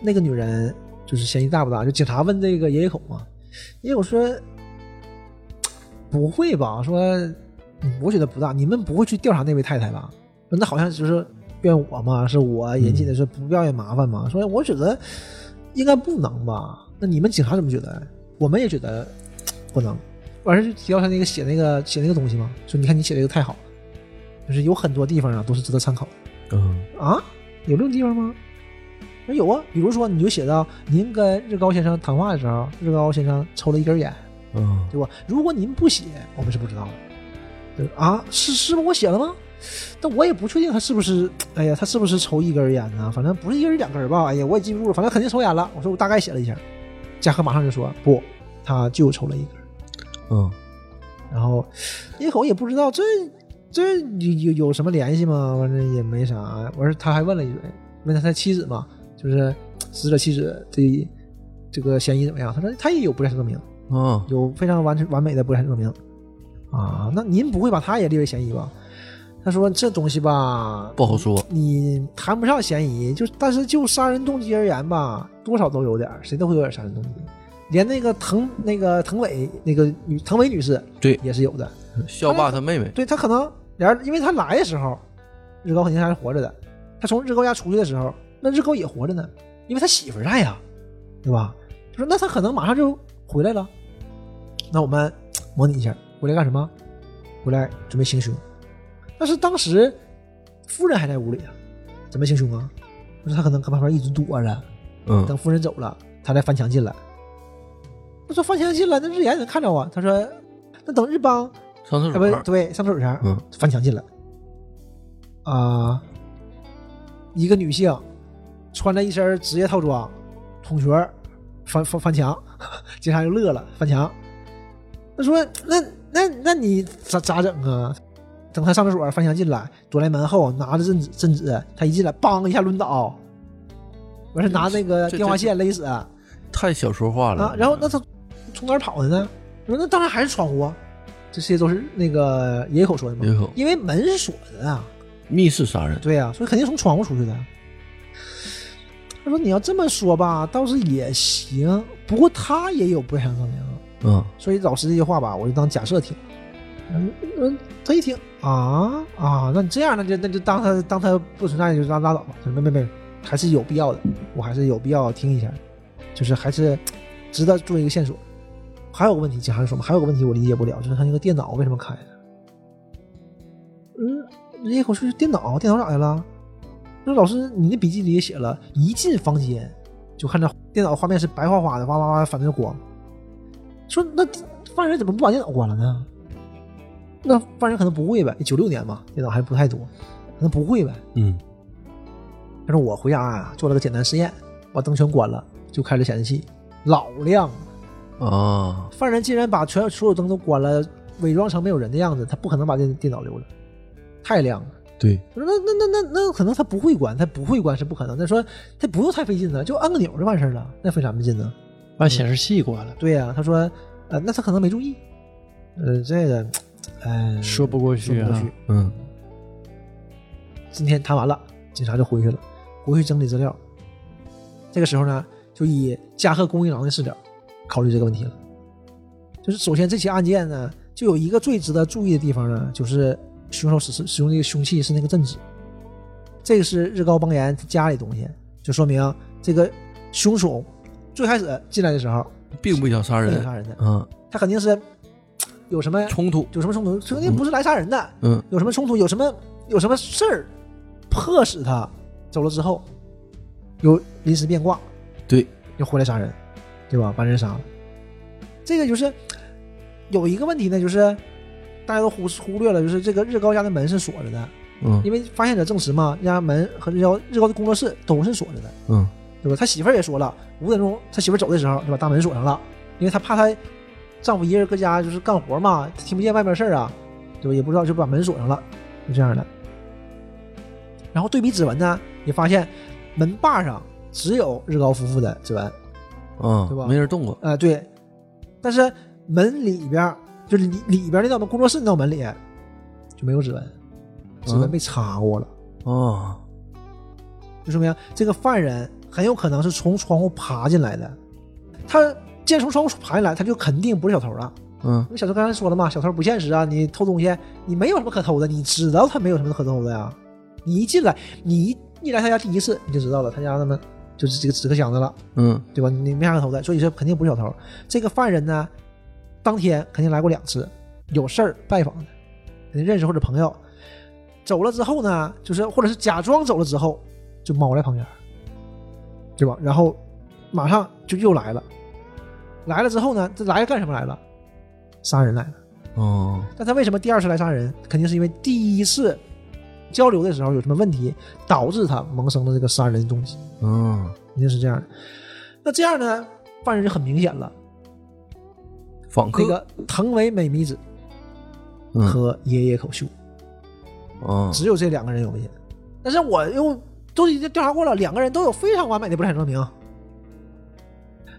那个女人就是嫌疑大不大？就警察问这个爷爷口嘛，野野口说不会吧？说嗯我觉得不大，你们不会去调查那位太太吧？说那好像就是怨我嘛，是我引起的，是不要也麻烦嘛。说我觉得应该不能吧？那你们警察怎么觉得？我们也觉得不能。完事就提到他那个写那个写那个东西嘛，说你看你写这个太好了，就是有很多地方啊都是值得参考的嗯啊，有这种地方吗？那有啊，比如说你就写到您跟日高先生谈话的时候，日高先生抽了一根烟，嗯对吧？如果您不写，我们是不知道的。对啊，是是吗？我写了吗？但我也不确定他是不是，哎呀，他是不是抽一根烟呢？反正不是一根两根吧？哎呀，我也记不住了，反正肯定抽烟了。我说我大概写了一下，嘉禾马上就说不，他就抽了一根。嗯然后叶红也不知道这这有有有什么联系吗？反正也没啥。完事他还问了一嘴，问他他妻子嘛，就是死者妻子的这个嫌疑怎么样？他说他也有不在场证明，啊有非常完完美的不在场证明啊。那您不会把他也列为嫌疑吧？他说这东西吧，不好说，你谈不上嫌疑，就但是就杀人动机而言吧，多少都有点，谁都会有点杀人动机。连那个藤那个藤尾那个女藤尾女士对也是有的。校霸他妹妹，对他可能俩人，因为他来的时候，日高肯定还是活着的。他从日高家出去的时候，那日高也活着呢，因为他媳妇在呀，对吧？他说那他可能马上就回来了。那我们 模拟一下，回来干什么？回来准备行凶。但是当时夫人还在屋里啊，怎么行凶啊？我说他可能搁旁边一直躲着，嗯等夫人走了，他再翻墙进来。他说翻墙进来，那日岩能看着啊？他说那等日邦哎，上厕所不对，上厕所前，嗯，翻墙进来，啊、一个女性穿着一身职业套装，筒裙儿翻翻翻墙，警察就乐了，翻墙。他说：“那那那你咋咋整啊？”等他上厕所翻墙进来，躲在门后，拿着镇纸镇纸，他一进来，梆一下抡倒，完事拿那个电话线勒死太小说化了啊。然后那他从哪儿跑的呢？我说那当然还是窗户啊，这些都是那个野口说的嘛。野口因为门是锁的啊，密室杀人，对呀、所以肯定从窗户出去的。他说：“你要这么说吧，倒是也行，不过他也有不在场证明，嗯所以老师这句话吧，我就当假设听。嗯嗯，他一听啊啊，那你这样，那就那就当他当他不存在，就拉拉倒吧。没没没，还是有必要的，我还是有必要听一下，就是还是值得做一个线索。还有个问题，警察说嘛，还有个问题我理解不了，就是他那个电脑为什么开着？嗯，野口是电脑，电脑咋的了？那老师，你那笔记里也写了，一进房间就看着电脑画面是白花花的，哇哇哇反着光。说那犯人怎么不把电脑关了呢？那犯人可能不会呗，九六年嘛，电脑还不太多，可能不会呗。嗯他说我回家啊做了个简单实验，把灯全关了，就开着显示器，老亮了。啊，犯人竟然把全所有灯都关了，伪装成没有人的样子，他不可能把电电脑留着，太亮了。对，我说那那那那那可能他不会关，他不会关是不可能。他说他不用太费劲呢，就按个钮就完事儿了，那费啥么劲呢？把显示器关了，对呀、他说呃那他可能没注意，呃这个，哎说不过去啊说不过去。嗯今天谈完了，警察就回去了，回去整理资料。这个时候呢，就以加贺恭一郎的视角考虑这个问题了。就是首先这起案件呢，就有一个最值得注意的地方呢，就是凶手使使用这个凶器是那个镇纸，这个是日高邦彦他家里东西，就说明这个凶手最开始进来的时候并不想杀人，杀人的，嗯，他肯定是有什么冲突，有什么冲突，肯定不是来杀人的，嗯。有什么冲突，有什么有什么事儿，迫使他走了之后，有临时变卦，对，又回来杀人，对吧？把人杀了。这个就是有一个问题呢，就是大家都忽忽略了，就是这个日高家的门是锁着的，嗯因为发现者证实嘛，家门和日高日高的工作室都是锁着的，嗯对吧？他媳妇儿也说了，五点钟他媳妇儿走的时候就把大门锁上了，因为他怕她丈夫一人搁家就是干活嘛，他听不见外面事儿啊，对吧？也不知道就把门锁上了，就这样的。然后对比指纹呢，也发现门把上只有日高夫妇的指纹，啊对吧，没人动过，啊、对，但是门里边儿就是里里边那道门工作室那道门里就没有指纹，指纹嗯被擦过了，啊，就说明这个犯人很有可能是从窗户爬进来的。他既然从窗户爬进来，他就肯定不是小偷了。嗯因为小偷刚才说了嘛，小偷不现实啊，你偷东西你没有什么可偷的，你知道他没有什么可偷的呀。你一进来，你一一来他家第一次你就知道了，他家他妈就是这个纸壳箱子了。嗯对吧？你没啥可偷的，所以说肯定不是小偷。这个犯人呢，当天肯定来过两次，有事儿拜访的，肯定认识或者朋友。走了之后呢，就是或者是假装走了之后，就猫在旁边，对吧？然后马上就又来了，来了之后呢，这来干什么来了？杀人来了。哦，但他为什么第二次来杀人？肯定是因为第一次交流的时候有什么问题，导致他萌生了这个杀人动机。嗯一定是这样的。那这样呢，犯人就很明显了。访客那个藤尾美弥子嗯和爷爷口秀，啊只有这两个人有危险。但是我又都已经调查过了，两个人都有非常完美的不产证明。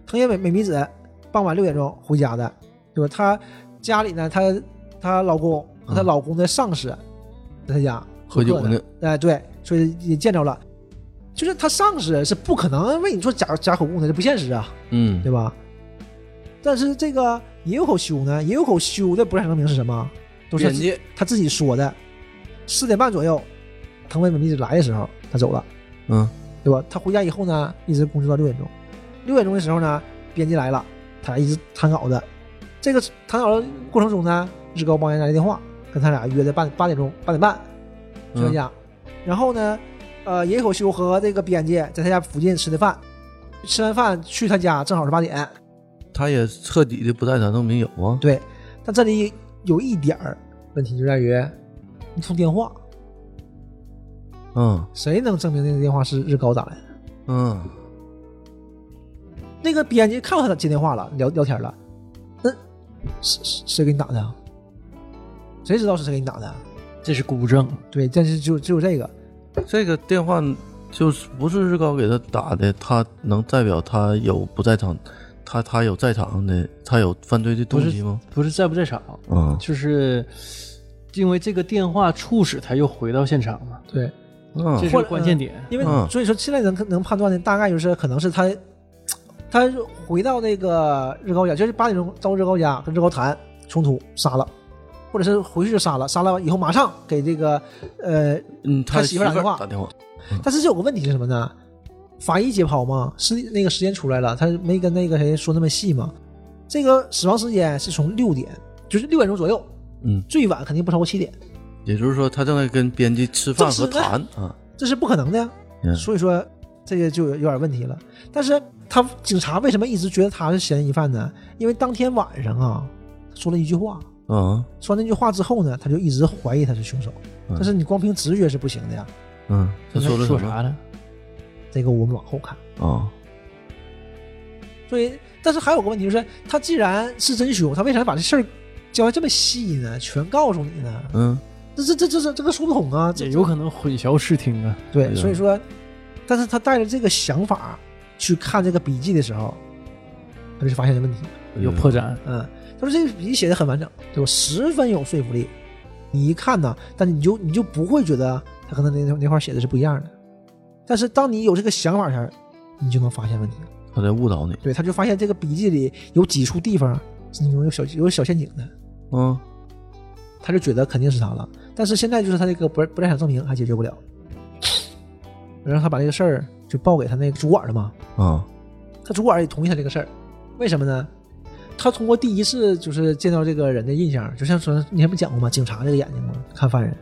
藤野美美弥子傍晚六点钟回家的，对吧？她家里呢，她她老公和她嗯老公的上司在她家喝酒呢，哎，对，所以也见着了。就是他上司是不可能为你做假假口供的，这不现实啊。嗯对吧？但是这个也有口修呢，也有口修的不产证明是什么？都是他自己说的。四点半左右，藤本美弥子来的时候，他走了，嗯对吧？他回家以后呢，一直工作到六点钟。六点钟的时候呢，编辑来了，他俩一直谈稿子。这个谈稿的过程中呢，日高邦彦打来电话，跟他俩约在八八点钟八点半去他家。然后呢，呃，野口修和这个编辑在他家附近吃的饭，吃完饭去他家正好是八点。他也彻底的不在场证明有啊，对，但这里有一点儿问题就在于一通电话，嗯谁能证明那个电话是日高打来的？嗯那个编辑看到他接电话了，聊聊天了，那谁谁谁给你打的啊？谁知道是谁给你打的啊？这是孤证，对，但是就只有这个，这个电话就是不是日高给他打的，他能代表他有不在场，他他有在场的，他有犯罪的动机吗？不是在不在场，嗯。就是因为这个电话促使他又回到现场嘛，对，嗯。这是关键点。因为、嗯。所以说现在能能判断的大概就是可能是他，他回到那个日高家，就是八点钟到日高家跟日高谈冲突杀了，或者是回去就杀了，杀了以后马上给这个呃嗯，他他媳妇打电话打电话，但是这有个问题是什么呢？法医解剖嘛，是那个时间出来了，他没跟那个谁说那么细嘛。这个死亡时间是从六点，就是六点钟左右，嗯最晚肯定不超过七点。也就是说，他正在跟编辑吃饭和谈啊。这是不可能的呀。嗯所以说这个就有有点问题了。但是他警察为什么一直觉得他是嫌疑犯呢？因为当天晚上啊，说了一句话，嗯说完那句话之后呢，他就一直怀疑他是凶手。嗯但是你光凭直觉是不行的呀。嗯，他说了说么啥呢？这个我们往后看。啊？所以，但是还有个问题就是，他既然是真凶，他为啥把这事儿交代这么细呢？全告诉你呢？嗯这这这这这这个说不通啊！这也有可能混淆视听啊。对，所以说，但是他带着这个想法去看这个笔记的时候，他就发现了问题。有破绽，嗯，他说这个笔记写的很完整，对吧？十分有说服力。你一看呢，但你就你就不会觉得他可能那那块写的是不一样的。但是当你有这个想法前，你就能发现问题。他在误导你。对，他就发现这个笔记里有几处地方是有小有小陷阱的，嗯他就觉得肯定是他了。但是现在就是他这个不不在场证明还解决不了，然后他把这个事儿就报给他那个主管了嘛。啊他主管也同意他这个事儿，为什么呢？他通过第一次就是见到这个人的印象，就像说你还不讲过吗？警察这个眼睛吗，看犯人，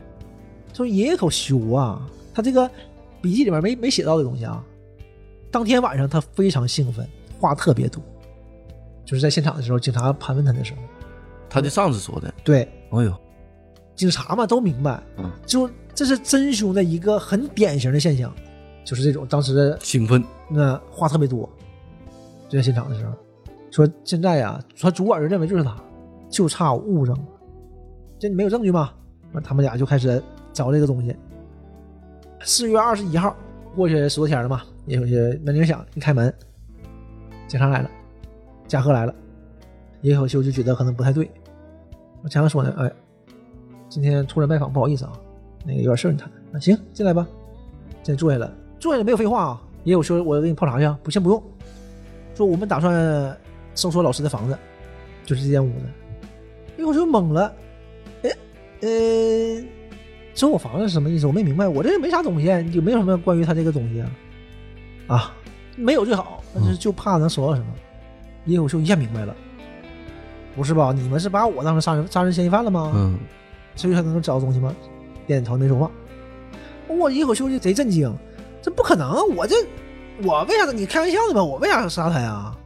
说爷爷口修啊，他这个笔记里面没没写到的东西啊。当天晚上他非常兴奋，话特别多，就是在现场的时候，警察盘问他的时候，他的上司说的。对哎呦，警察嘛都明白，嗯，就这是真凶的一个很典型的现象，就是这种当时的兴奋。那话特别多，就在现场的时候，说现在呀、他主管就认为就是他，就差物证了，这你没有证据吗？那他们俩就开始找这个东西。四月二十一号过去十多天了嘛，也有些门铃响，一开门，警察来了，嘉贺来了，也有些我就觉得可能不太对，我嘉贺说呢，哎，今天突然拜访，不好意思啊，那个有点事儿你谈，那行，进来吧，现在坐下来，坐下来没有废话啊，也有说我给你泡茶去啊，不先不用，说我们打算收缩老师的房子，就是这间屋子，哎，我就懵了，哎，呃。搜我房子是什么意思？我没明白，我这也没啥东西，有没有什么关于他这个东西啊？啊，没有最好，但是就怕能搜到什么。野口秀一下明白了，不是吧？你们是把我当成杀人杀人嫌疑犯了吗？嗯所以才能找到东西吗？点点头没说话。我野口秀就贼震惊，这不可能！我这我为啥？你开玩笑呢吧？我为啥要杀他呀？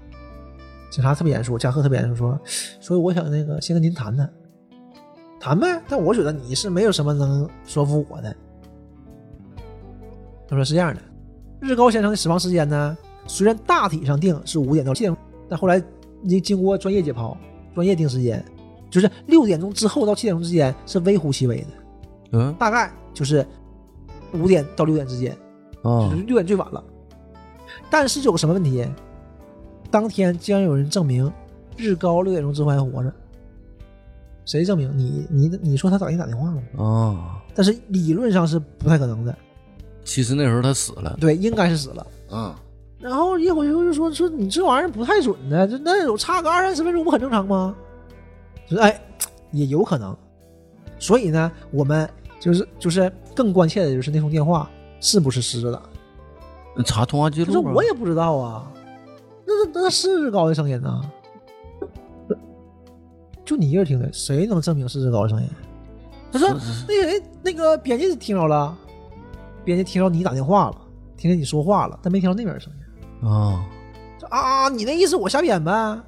警察特别严肃，加贺特别严肃说，所以我想那个先跟您谈谈，谈呗。但我觉得你是没有什么能说服我的。他说是这样的，日高先生的死亡时间呢，虽然大体上定是五点到七点，但后来经经过专业解剖、专业定时间，就是六点钟之后到七点钟之间是微乎其微的，嗯大概就是五点到六点之间，啊就是六点最晚了。但是有个什么问题？当天竟然有人证明日高六点钟之后还活着，谁证明？你你你说他打给你打电话了吗？啊！但是理论上是不太可能的，其实那时候他死了。对，应该是死了。啊然后叶火修就说说你这玩意儿不太准的，就那有差个二三十分钟不很正常吗？就是哎，也有可能。所以呢，我们就是就是更关切的就是那通电话是不是失着的？查通话记录啊。我也不知道啊，那是日高的声音呐、就你一个人听的，谁能证明是日高的声音？他说那个人那个编辑听着了，编辑听着你打电话了，听见你说话了，但没听到那边的声音。啊说啊，你那意思我瞎编呗？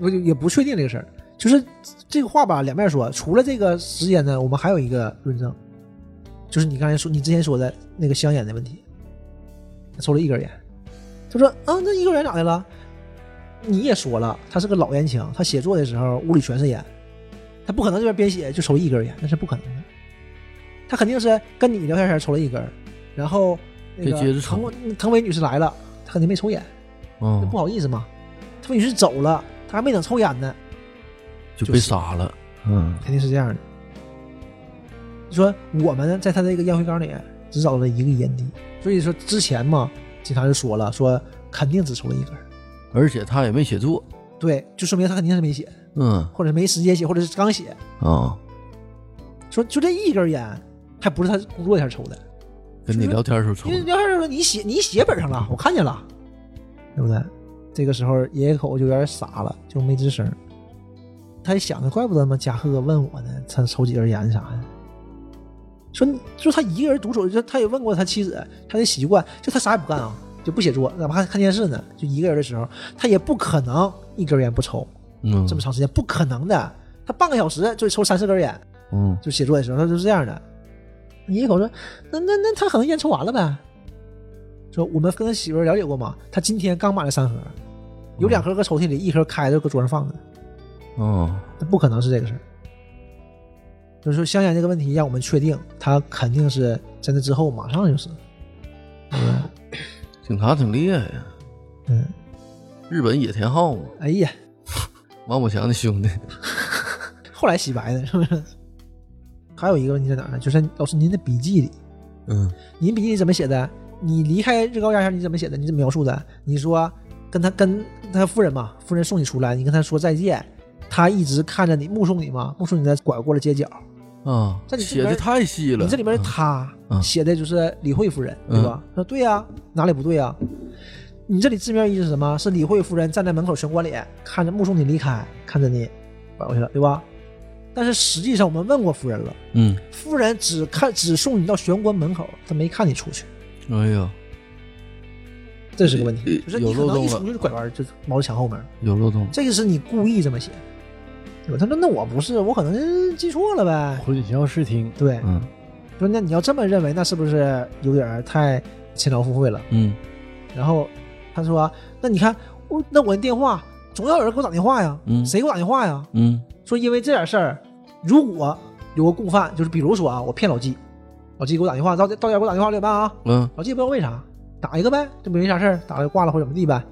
我就也不确定这个事儿，就是这个话吧，两面说。除了这个时间呢，我们还有一个论证，就是你刚才说你之前说的那个香烟的问题，他抽了一根烟，他说啊，那一根烟咋的了？你也说了，他是个老烟枪，他写作的时候屋里全是烟，他不可能这边边写就抽一根烟，那是不可能的。他肯定是跟你聊天前抽了一根，然后那个抽滕滕伟女士来了，他肯定没抽烟。嗯那不好意思嘛，他女士走了，他还没等抽烟呢，就被杀了。嗯肯定是这样的。说我们，在他这个烟灰缸里只找到了一个烟蒂，所以说之前嘛，警察就说了，说肯定只抽了一根，而且他也没写作。对，就说明他肯定是没写，嗯或者没时间写，或者是刚写。啊，说就这一根烟，还不是他工作前抽的，跟你聊天的时候抽因为聊天的时候你写你写本上了，我看见了，对不对？这个时候爷爷口就有点傻了，就没吱声。他也想着，怪不得嘛，加贺问我呢，他抽几根烟啥的。说就他一个人独处，就他也问过他妻子，他的习惯就他啥也不干啊，就不写作，哪怕看电视呢，就一个人的时候，他也不可能一根烟不抽嗯这么长时间，不可能的。他半个小时就抽三四根烟，嗯就写作的时候，他就是这样的。你一口说，那那那他可能烟抽完了呗。说我们跟他媳妇了解过嘛，他今天刚买了三盒，有两盒搁抽屉里，一盒开着搁桌上放着，哦那不可能是这个事儿。就是说香烟这个问题，让我们确定他肯定是在那之后马上就是，嗯警察挺厉害呀，嗯，日本野田昊嘛，哎呀，王宝强的兄弟。后来洗白的，是不是？还有一个问题在哪儿呢？就是老师您的笔记里，嗯您笔记里怎么写的？你离开日高家前你怎么写的？你怎么描述的？你说跟他跟他夫人嘛，夫人送你出来，你跟他说再见，他一直看着你，目送你嘛，目送你在拐过了街角。啊，在你这里写的太细了。你这里面的他嗯写的就是李慧夫人，对吧？他说对呀、哪里不对呀、你这里字面意思是什么？是李慧夫人站在门口玄关里，看着目送你离开，看着你拐过去了，对吧？但是实际上我们问过夫人了，嗯，夫人只看只送你到玄关门口，她没看你出去，哎呀，这是个问题，呃就是你可能一出去就拐弯，就毛着墙后面了，有漏洞。这个是你故意这么写，对吧？他说那我不是，我可能记错了呗，混淆视听，对，嗯说那你要这么认为，那是不是有点太牵朝附会了？嗯然后他说：“那你看，我那我的电话总要有人给我打电话呀，嗯谁给我打电话呀？嗯说因为这点事儿，如果有个共犯，就是比如说啊，我骗老纪，老纪给我打电话，到到点给我打电话怎么办啊？嗯老纪不知道为啥，打一个呗，就没啥事儿，打了挂了或怎么地呗。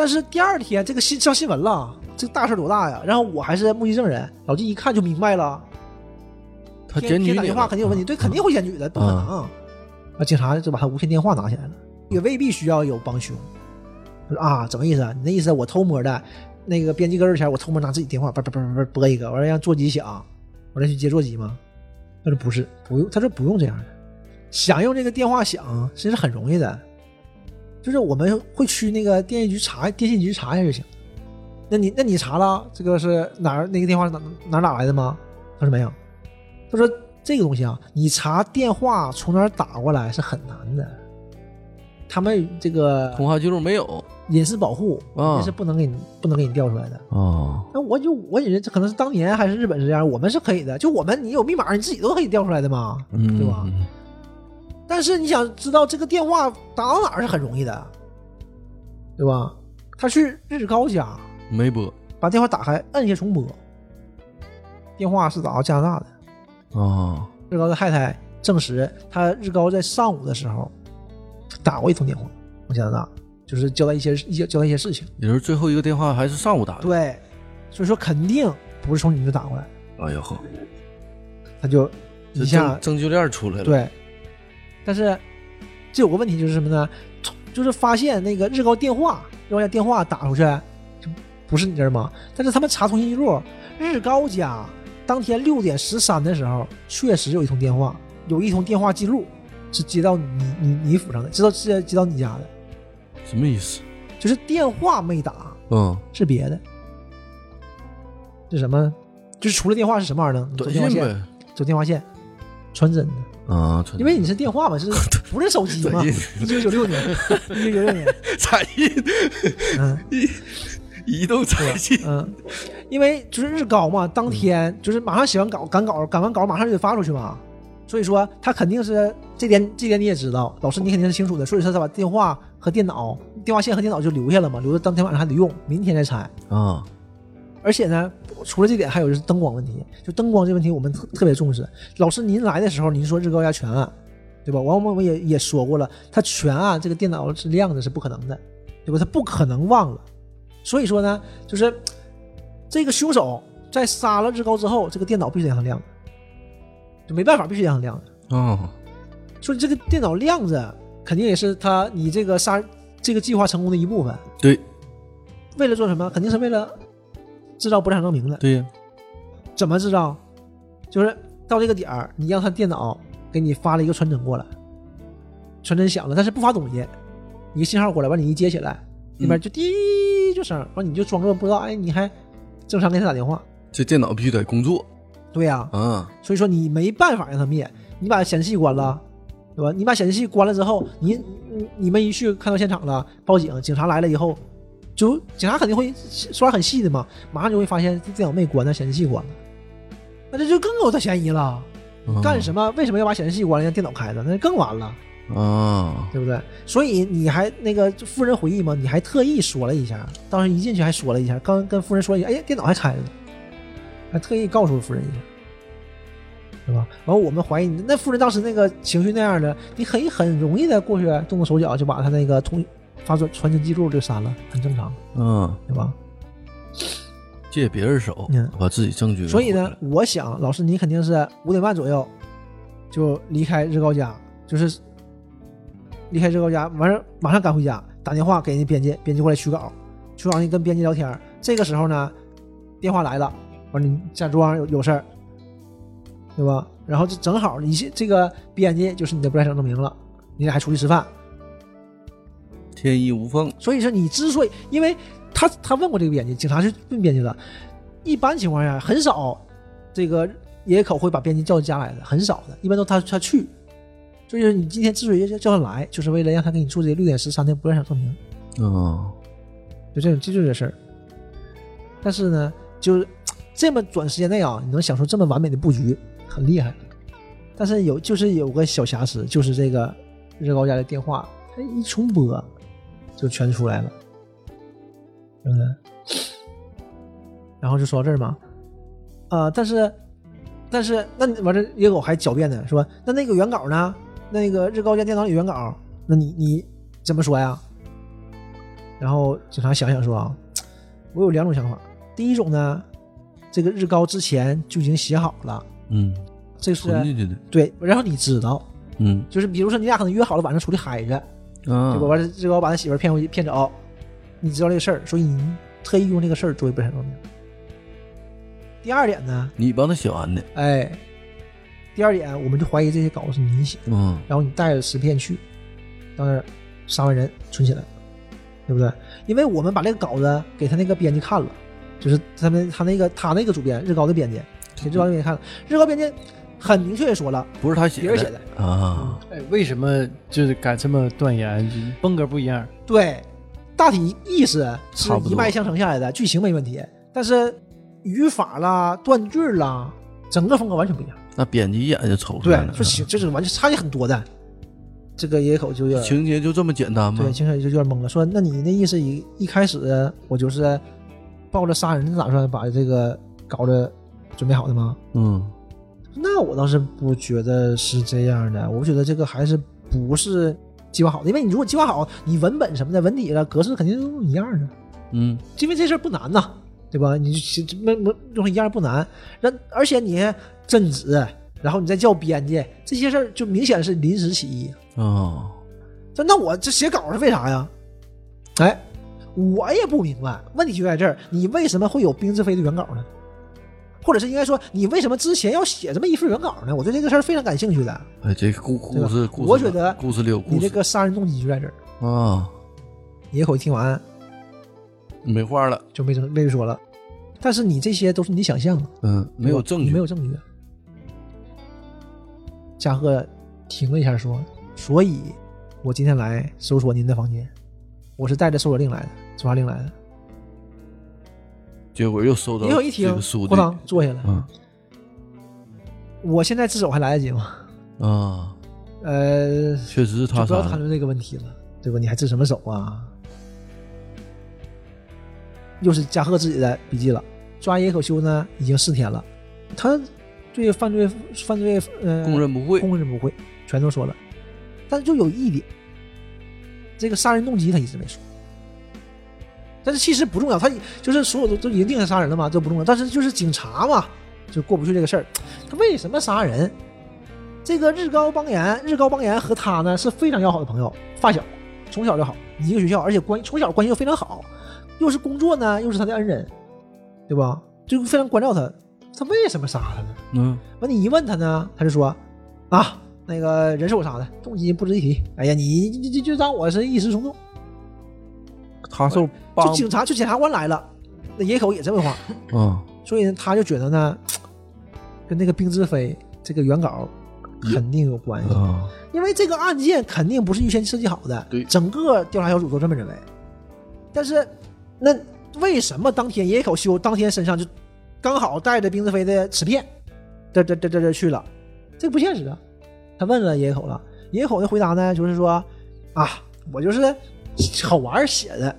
但是第二天这个新上新闻了，这个大事多大呀？然后我还是目击证人，老纪一看就明白了，他天检举你打电话肯定有问题，对，肯定会检举的，不可能。那，警察就把他无线电话拿起来了，也未必需要有帮凶。他说啊，怎么意思啊？你那意思我偷摸的，那个编辑根儿前我偷摸拿自己电话，叭叭叭叭叭拨一个，完了让座机响，我再去接座机吗？他说不是，不用，他说不用这样的，想用这个电话响，其实很容易的，就是我们会去那个电信局查，电信局查一下就行。那你那你查了这个是哪儿那个电话是哪哪儿打来的吗？他说没有。他说这个东西啊，你查电话从哪儿打过来是很难的，他们这个通话记录没有隐私保护啊这是不能给你不能给你调出来的。哦那我就我以为这可能是当年还是日本是这样，我们是可以的，就我们你有密码你自己都可以调出来的嘛，嗯对吧？但是你想知道这个电话打到哪儿是很容易的，对吧？他去日高家没播把电话打开，摁下重拨，电话是打到加拿大的。哦日高的太太证实，他日高在上午的时候打过一通电话往加拿大，就是交代一些一些交代一些事情。也就是最后一个电话还是上午打的。对，所以说肯定不是从你这打过来，哎呀呵，他就一下证证据链出来了。，对。但是这有个问题就是什么呢？就是发现那个日高电话，日高家电话打出去，就不是你这儿吗？但是他们查通讯记录，日高家当天六点十三的时候，确实有一通电话，有一通电话记录是接到你你你府上的，知道是接到你家的，什么意思？就是电话没打，嗯，是别的，是什么？就是除了电话是什么玩意儿呢？走短电话线，信呗。走电话线，传真的。啊，因为你是电话嘛，是不是手机嘛？短一九九六年，一九九六年，彩印，嗯移动彩信。嗯，因为就是日高嘛，当天就是马上写完稿，赶稿，赶完稿马上就得发出去嘛，所以说他肯定是这点，这点你也知道，老师你肯定是清楚的，所以说他把电话和电脑、电话线和电脑就留下了嘛，留着当天晚上还得用，明天再拆。啊，而且呢，除了这点，还有就是灯光问题。就灯光这问题，我们特特别重视。老师，您来的时候，您说日高家全暗，对吧？王我们也也说过了，他全暗，这个电脑是亮着，是不可能的，对吧？他不可能忘了。所以说呢，就是这个凶手在杀了日高之后，这个电脑必须得让它亮的，就没办法，必须得让它亮的。哦，所以这个电脑亮着，肯定也是他你这个杀这个计划成功的一部分。对为了做什么？肯定是为了制造不良证明的。对呀，怎么制造？就是到这个点儿，你让他电脑给你发了一个传真过来，传真响了，但是不发东西，一个信号过来，完你一接起来，那边就滴就声，完你就装作不知道，哎，你还正常给他打电话，这电脑必须得工作对呀、啊。所以说你没办法让他灭，你把显示器关了，对吧？你把显示器关了之后，你你你们一去看到现场了，报警，警察来了以后，就警察肯定会刷很细的嘛，马上就会发现这电脑没关，那显示器关了，那这就更有他嫌疑了。干什么？为什么要把显示器关了，让电脑开着？那就更完了，啊？对不对？所以你还那个就夫人回忆嘛，你还特意说了一下，当时一进去还说了一下，刚跟夫人说一下，哎，电脑还开着呢，还特意告诉夫人一下，对吧？然后我们怀疑你，那夫人当时那个情绪那样的，你可以很容易的过去动动手脚就把他那个通发传传真记录就删了，很正常，嗯，对吧？借别人手嗯把自己证据给所以呢毁了，我想老师你肯定是五点半左右就离开日高家，就是离开日高家，完事儿马上赶回家，打电话给人家编辑，编辑过来取稿，取稿你跟编辑聊天儿。这个时候呢，电话来了，完了你假装有有事儿，对吧？然后就正好你这这个编辑就是你的不在场证明了，你俩还出去吃饭，天衣无缝。所以说你之所以，因为他他问过这个编辑，警察是问编辑的，一般情况下很少这个野口会把编辑叫到家来的，很少的，一般都他他去。所以说你今天之所以要叫他来，就是为了让他给你做这个六点十三的不在场证明，哦，就这种这就是这事儿。但是呢，就是这么短时间内啊，你能想出这么完美的布局，很厉害。但是有就是有个小瑕疵，就是这个日高家的电话，它一重拨就全出来了，对不对？然后就说到这儿嘛，啊、但是但是那你完这野狗还狡辩呢，说那那个原稿呢？那个日高家电脑里原稿，那你你怎么说呀？然后警察想想说啊，我有两种想法。第一种呢，这个日高之前就已经写好了，嗯，这是。对，然后你知道，嗯就是比如说你俩可能约好了晚上出去嗨着，啊结果完了日高把他媳妇儿骗回去骗走，你知道这个事儿，所以你特意用这个事儿作为不产证明。第二点呢，你帮他写完的。哎，第二点我们就怀疑这些稿子是你写的，嗯然后你带着十片去，到那儿杀完人存起来，对不对？因为我们把那个稿子给他那个编辑看了，就是他们他那个他那个主编日高的编辑给日高的编辑看了，日高编辑很明确的说了，不是他写的，别人写的，啊。哎，为什么就是敢这么断言？风格不一样，对，大体意思是差不多一脉相承下来的，剧情没问题，但是语法啦、断句啦，整个风格完全不一样。那编辑一眼就瞅出对来了，，说行这是完全差异很多的。这个野口就有点情节就这么简单吗对，？情节就有点懵了，说那你那意思一一开始我就是抱着杀人的打算把这个稿子准备好的吗？嗯那我倒是不觉得是这样的，我觉得这个还是不是计划好的，因为你如果计划好，你文本什么的、文体了、格式肯定都一样的，嗯因为这事儿不难呐，对吧？你没没用一样不难，那而且你镇纸，然后你再叫编辑，这些事儿就明显是临时起意。哦，这那我这写稿是为啥呀？哎，我也不明白，问题就在这儿，你为什么会有冰之飞的原稿呢？或者是应该说，你为什么之前要写这么一份原稿呢？我对这个事儿非常感兴趣的。哎，这个故故事，故事我觉得故事里有故事你这个杀人动机就在这儿。啊，野口一听完没话了，就没没说了，但是你这些都是你想象的，嗯，没有证据，没有证据。加贺停了一下说：“所以，我今天来搜索您的房间，我是带着搜索令来的，抓查令来的。”结果又收到野口一听这个，书咣当的，坐下来。嗯我现在自首还来得及吗？啊，呃，确实是他杀，不要谈论这个问题了，对吧？你还自什么首啊？又是加贺自己的笔记了。抓野口修呢，已经四天了，他对犯罪犯罪呃供认不讳，供认不讳，全都说了。但是就有一点，这个杀人动机他一直没说。但是其实不重要，他就是所有都都已经定下杀人了嘛，这不重要。但是就是警察嘛，就过不去这个事儿。他为什么杀人？这个日高邦彦，日高邦彦和他呢是非常要好的朋友，发小，从小就好，一个学校，而且关从小关系又非常好，又是工作呢，又是他的恩人，对吧？就非常关照他。他为什么杀他呢？嗯完你一问他呢，他就说啊，那个人是我杀的，动机不值一提。哎呀，你就就就当我是一时冲动。他受就帮警察就检察官来了，那野口也这么话，啊，所以呢他就觉得呢，跟那个冰之飞这个原稿肯定有关系，啊，因为这个案件肯定不是预先设计好的，对整个调查小组都这么认为。但是，那为什么当天野口修当天身上就刚好带着冰志飞的磁片，这这这这这去了？这不现实啊！他问了野口了，野口的回答呢，就是说啊，我就是好玩儿写的，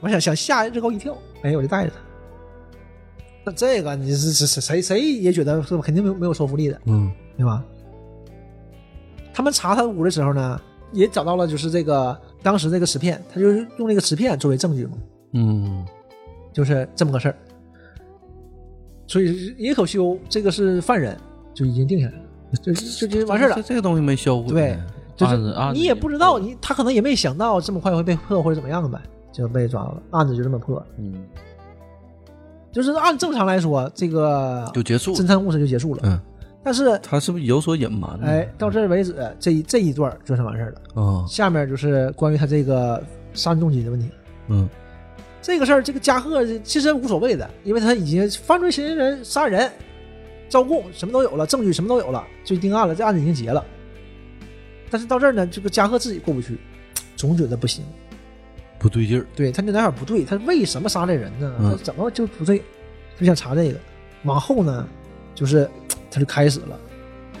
我想想吓日高一跳，哎，我就带着他。那这个你是是是谁谁也觉得是肯定没有没有说服力的，嗯对吧？他们查他屋的时候呢，也找到了就是这个当时这个瓷片，他就是用那个瓷片作为证据嘛，嗯就是这么个事儿。所以野口修这个是犯人，就已经定下来了，就就就完事儿了这。这个东西没销毁，对，就是你也不知道，你他可能也没想到这么快会被破或者怎么样呗，就被抓了，案子就这么破。嗯就是按正常来说，这个就结束了。侦探故事就结束了。嗯，但是，他是不是有所隐瞒呢？哎，到这为止，这一这一段就算完事儿了。啊，下面就是关于他这个杀人动机的问题。嗯这个事儿，这个加贺其实无所谓的，因为他已经犯罪嫌疑人杀人、招供什么都有了，证据什么都有了，就定案了，这案子已经结了。但是到这儿呢，这个加贺自己过不去，总觉得不行。不对劲儿。对他就哪点不对？他为什么杀这人呢？嗯他怎么就不对？就想查这个。往后呢，就是他就开始了，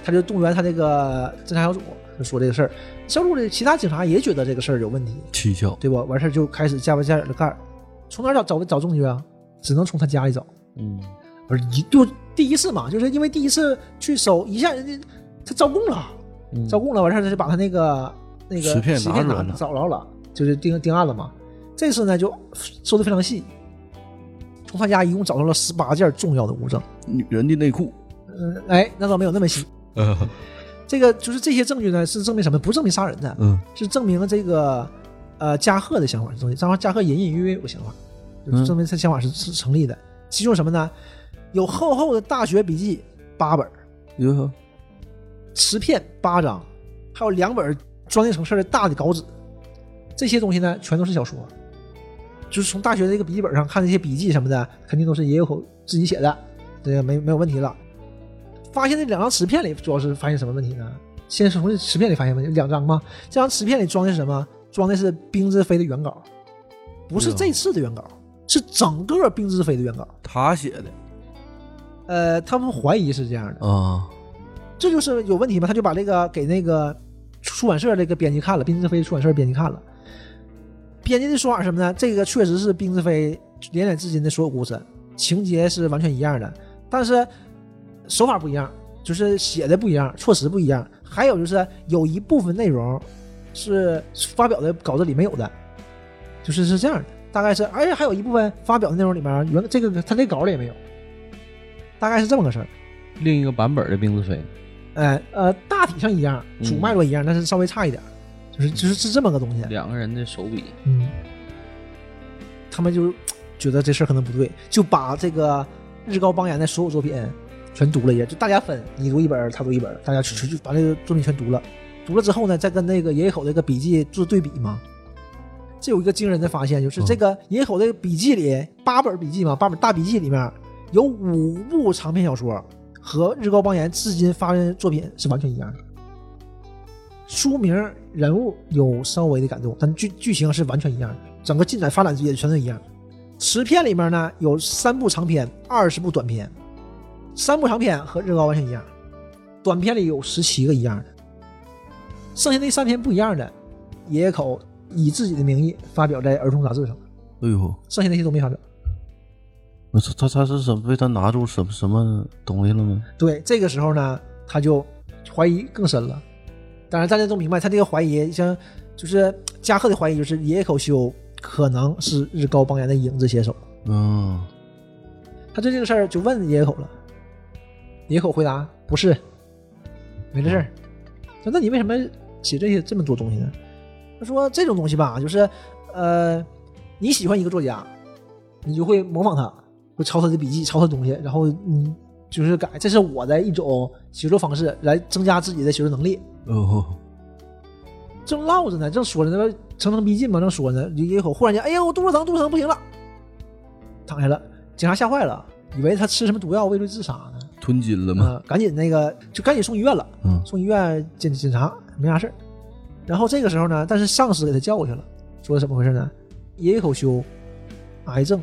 他就动员他这个侦查小组，就说这个事儿。小组里其他警察也觉得这个事儿有问题，蹊跷。对吧？完事儿就开始加班加点的干。从哪儿找找找证据啊？只能从他家里找。嗯而一就第一次嘛，就是因为第一次去搜，一下人家他招供了，嗯招供了，完事儿他就把他那个那个磁片拿找着了，就是定定案了嘛。这次呢就说的非常细，从他家一共找到了十八件重要的物证。女人的内裤。嗯，哎，那倒没有那么细。嗯这个就是这些证据呢，是证明什么？不是证明杀人的，嗯是证明这个呃加贺的想法是正确，加贺加贺隐隐约约有个想法，就是证明他想法是是成立的。其中什么呢？有厚厚的大学笔记八本儿，哟，磁片八张，还有两本装订成册的大的稿纸，这些东西呢，全都是小说。就是从大学这个笔记本上看那些笔记什么的，肯定都是野口自己写的，这个没没有问题了。发现那两张磁片里主要是发现什么问题呢？先是从这磁片里发现问题，两张吗？这张磁片里装的是什么？装的是冰之飞的原稿，不是这次的原稿，是整个冰之飞的原稿。他写的呃，他们怀疑是这样的，啊。这就是有问题嘛？他就把这个给那个出版社这个编辑看了，冰之飞出版社编辑看了，编辑的说法是什么呢？这个确实是冰之飞连载至今的所有故事，情节是完全一样的，但是手法不一样，就是写的不一样，措辞不一样，还有就是有一部分内容是发表的稿子里没有的，就是是这样的，大概是，而且还有一部分发表的内容里面原这个他这稿里也没有，大概是这么个事儿。另一个版本的冰之飞，哎呃，大体上一样，嗯主脉络一样，但是稍微差一点，就是就是是这么个东西。两个人的手笔，嗯，他们就觉得这事儿可能不对，就把这个日高邦彦的所有作品全读了一遍，就大家分，你读一本，他读一本，大家去就把这个作品全读了。读了之后呢，再跟那个野野口这个笔记做对比嘛。这有一个惊人的发现，就是这个野野口这个笔记里八本笔记嘛，八本大笔记里面有五部长篇小说和日高邦彦至今发的作品是完全一样的。书名、人物有稍微的改动，但剧剧情是完全一样的，整个进展发展也全都一样。十片里面呢有三部长篇，二十部短篇，三部长篇和日高完全一样，短篇里有十七个一样的，剩下那三篇不一样的，野野口以自己的名义发表在儿童杂志上，哎呦，剩下那些都没发表。那他他他是什么被他拿住什么什么东西了吗？对，这个时候呢，他就怀疑更深了。当然，大家都明白，他这个怀疑，像就是加贺的怀疑，就是野野口修可能是日高邦彦的影子写手。嗯，他对这个事儿就问野野口了，野野口回答不是，没这事儿。说那你为什么写这些这么多东西呢？他说这种东西吧，就是呃，你喜欢一个作家，你就会模仿他，会抄他的笔记，抄他的东西，然后你就是改，这是我的一种写作方式，来增加自己的写作能力。哦，正唠着呢，正说着呢，层层逼近嘛，正说呢，野野口忽然间，哎呀，我肚子疼，肚子疼，不行了，躺下了。警察吓坏了，以为他吃什么毒药畏罪自杀呢。吞金了吗？啊，赶紧那个就赶紧送医院了，嗯送医院检检查没啥事儿。然后这个时候呢，但是上司给他叫过去了，说怎么回事呢？爷爷口修癌症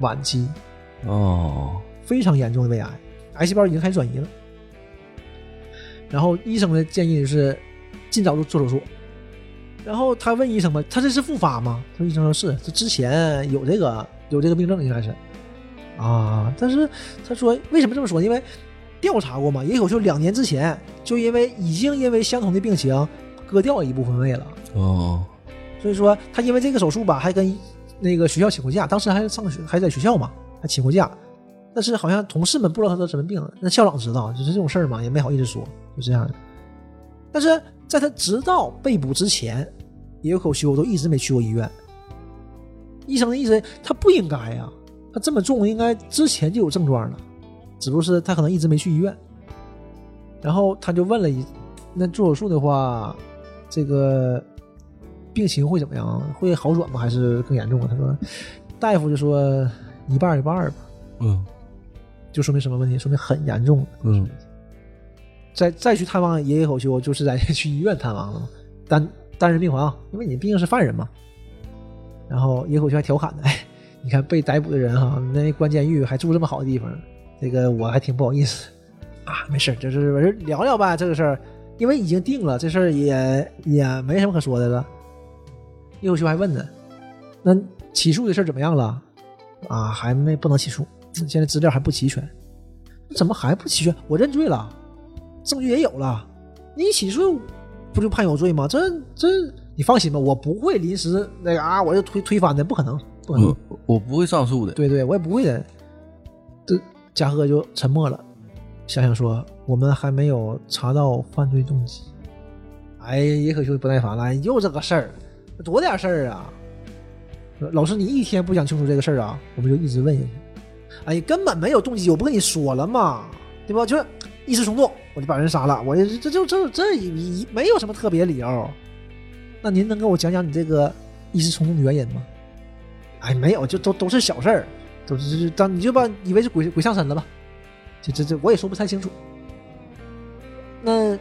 晚期，哦，非常严重的胃癌，癌细胞已经开始转移了。然后医生的建议就是尽早做做手术。然后他问医生嘛，他这是复发吗？他说医生说是，他之前有这个有这个病症应该是啊，但是他说为什么这么说？因为调查过嘛，也有就两年之前就因为已经因为相同的病情割掉一部分胃了，哦，所以说他因为这个手术吧，还跟那个学校请过假，当时还上学还在学校嘛，还请过假。但是好像同事们不知道他得什么病，那校长知道，就是这种事儿嘛，也没好意思说，就这样。但是在他直到被捕之前，野口修都一直没去过医院。医生的意思，他不应该呀、他这么重，应该之前就有症状了，只不过是他可能一直没去医院。然后他就问了一，那做手术的话，这个病情会怎么样？会好转吗？还是更严重啊？他说，大夫就说一半一半吧，嗯就说明什么问题？说明很严重。嗯再再去探望爷爷口修，就是在 去医院探望了嘛，单单人病房，因为你毕竟是犯人嘛。然后野口修还调侃呢，哎，你看被逮捕的人哈，那关监狱还住这么好的地方，这个我还挺不好意思啊。没事儿，就是我就聊聊吧这个事儿，因为已经定了，这事儿也也没什么可说的了。野口修还问呢，那起诉的事儿怎么样了？啊，还没不能起诉，现在资料还不齐全。怎么还不齐全？我认罪了。证据也有了，你起诉不就判有罪吗？这这你放心吧，我不会临时那个啊，我就推推翻的，不可能，不可能。我我不会上诉的。对对，我也不会的。这嘉禾就沉默了，想想说，我们还没有查到犯罪动机。哎，也可就不耐烦了，又这个事儿，多点事儿啊！老师，你一天不讲清楚这个事儿啊，我们就一直问下去。哎，根本没有动机，我不跟你说了吗？对吧？就是一时冲动，我就把人杀了。我这就这这一没有什么特别理由。那您能跟我讲讲你这个一时冲动的原因吗？哎，没有，就都都是小事儿，都是当你就把以为是鬼鬼上身了吧？这这这我也说不太清楚。那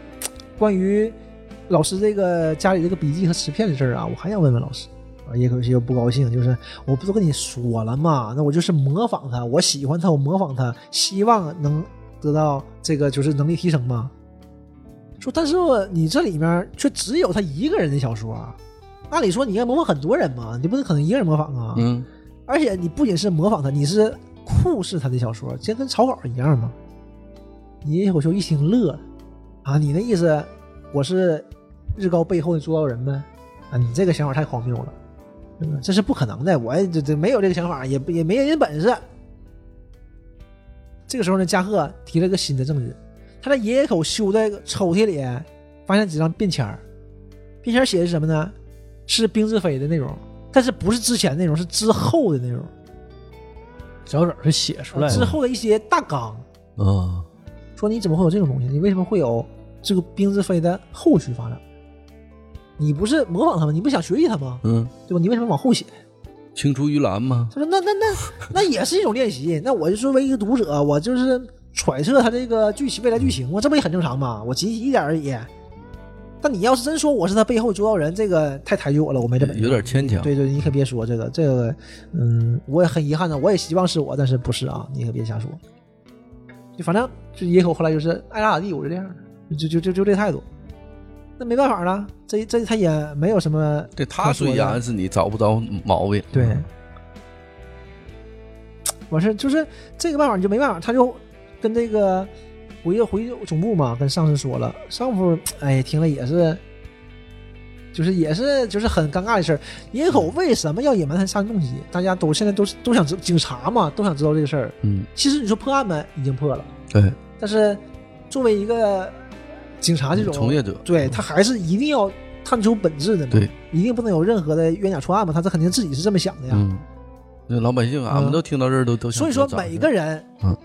关于老师这个家里这个笔记和磁片的事儿啊，我还想问问老师。啊，叶可惜又不高兴，就是我不都跟你说了吗？那我就是模仿他，我喜欢他，我模仿他，希望能得到这个就是能力提升嘛。说，但是你这里面却只有他一个人的小说，啊按理说你应该模仿很多人嘛，你不能可能一个人模仿啊。嗯而且你不仅是模仿他，你是酷视他的小说，这跟草稿一样嘛。野口秀一听乐了，啊，你那意思我是日高背后的主导人呗？啊，你这个想法太荒谬了，嗯这是不可能的，我这这没有这个想法，也不也没人本事。这个时候呢，加贺提了个新的证据，他在野口修的抽屉里发现几张便签儿，便签儿写的是什么呢？是冰之飞的内容，但是不是之前内容，是之后的内容，脚本是写出来之，后的一些大纲。啊，说你怎么会有这种东西？你为什么会有这个冰之飞的后续发展？你不是模仿他吗？你不想学习他吗？嗯，对吧？你为什么往后写？青出于蓝吗？他说那那那那也是一种练习。那我就作为一个读者，我就是揣测他这个剧情未来剧情，我这不也很正常吗？我积极一点而已。但你要是真说我是他背后主导人，这个太抬举我了，我没这本事。有点牵强。对对，你可别说这个，这个，嗯，我也很遗憾的，我也希望是我，但是不是啊？你可别瞎说。就反正就野口后来就是爱咋咋地，我就这样的，就就就就这态度。那没办法了，这这他也没有什么对他虽然是你找不着毛病，对，完事儿就是这个办法你就没办法，他就跟这个回回总部嘛，跟上司说了，上司哎听了也是，就是也是就是很尴尬的事儿。野口为什么要隐瞒他杀人动机？大家都现在都是都想知警察嘛，都想知道这个事儿。嗯，其实你说破案呗，已经破了，对，但是作为一个警察这种从业者，对他还是一定要探出本质的嘛，对，一定不能有任何的冤假错案嘛，他这肯定自己是这么想的呀。嗯，那老百姓俺们都听到这儿都都所以说每个人嗯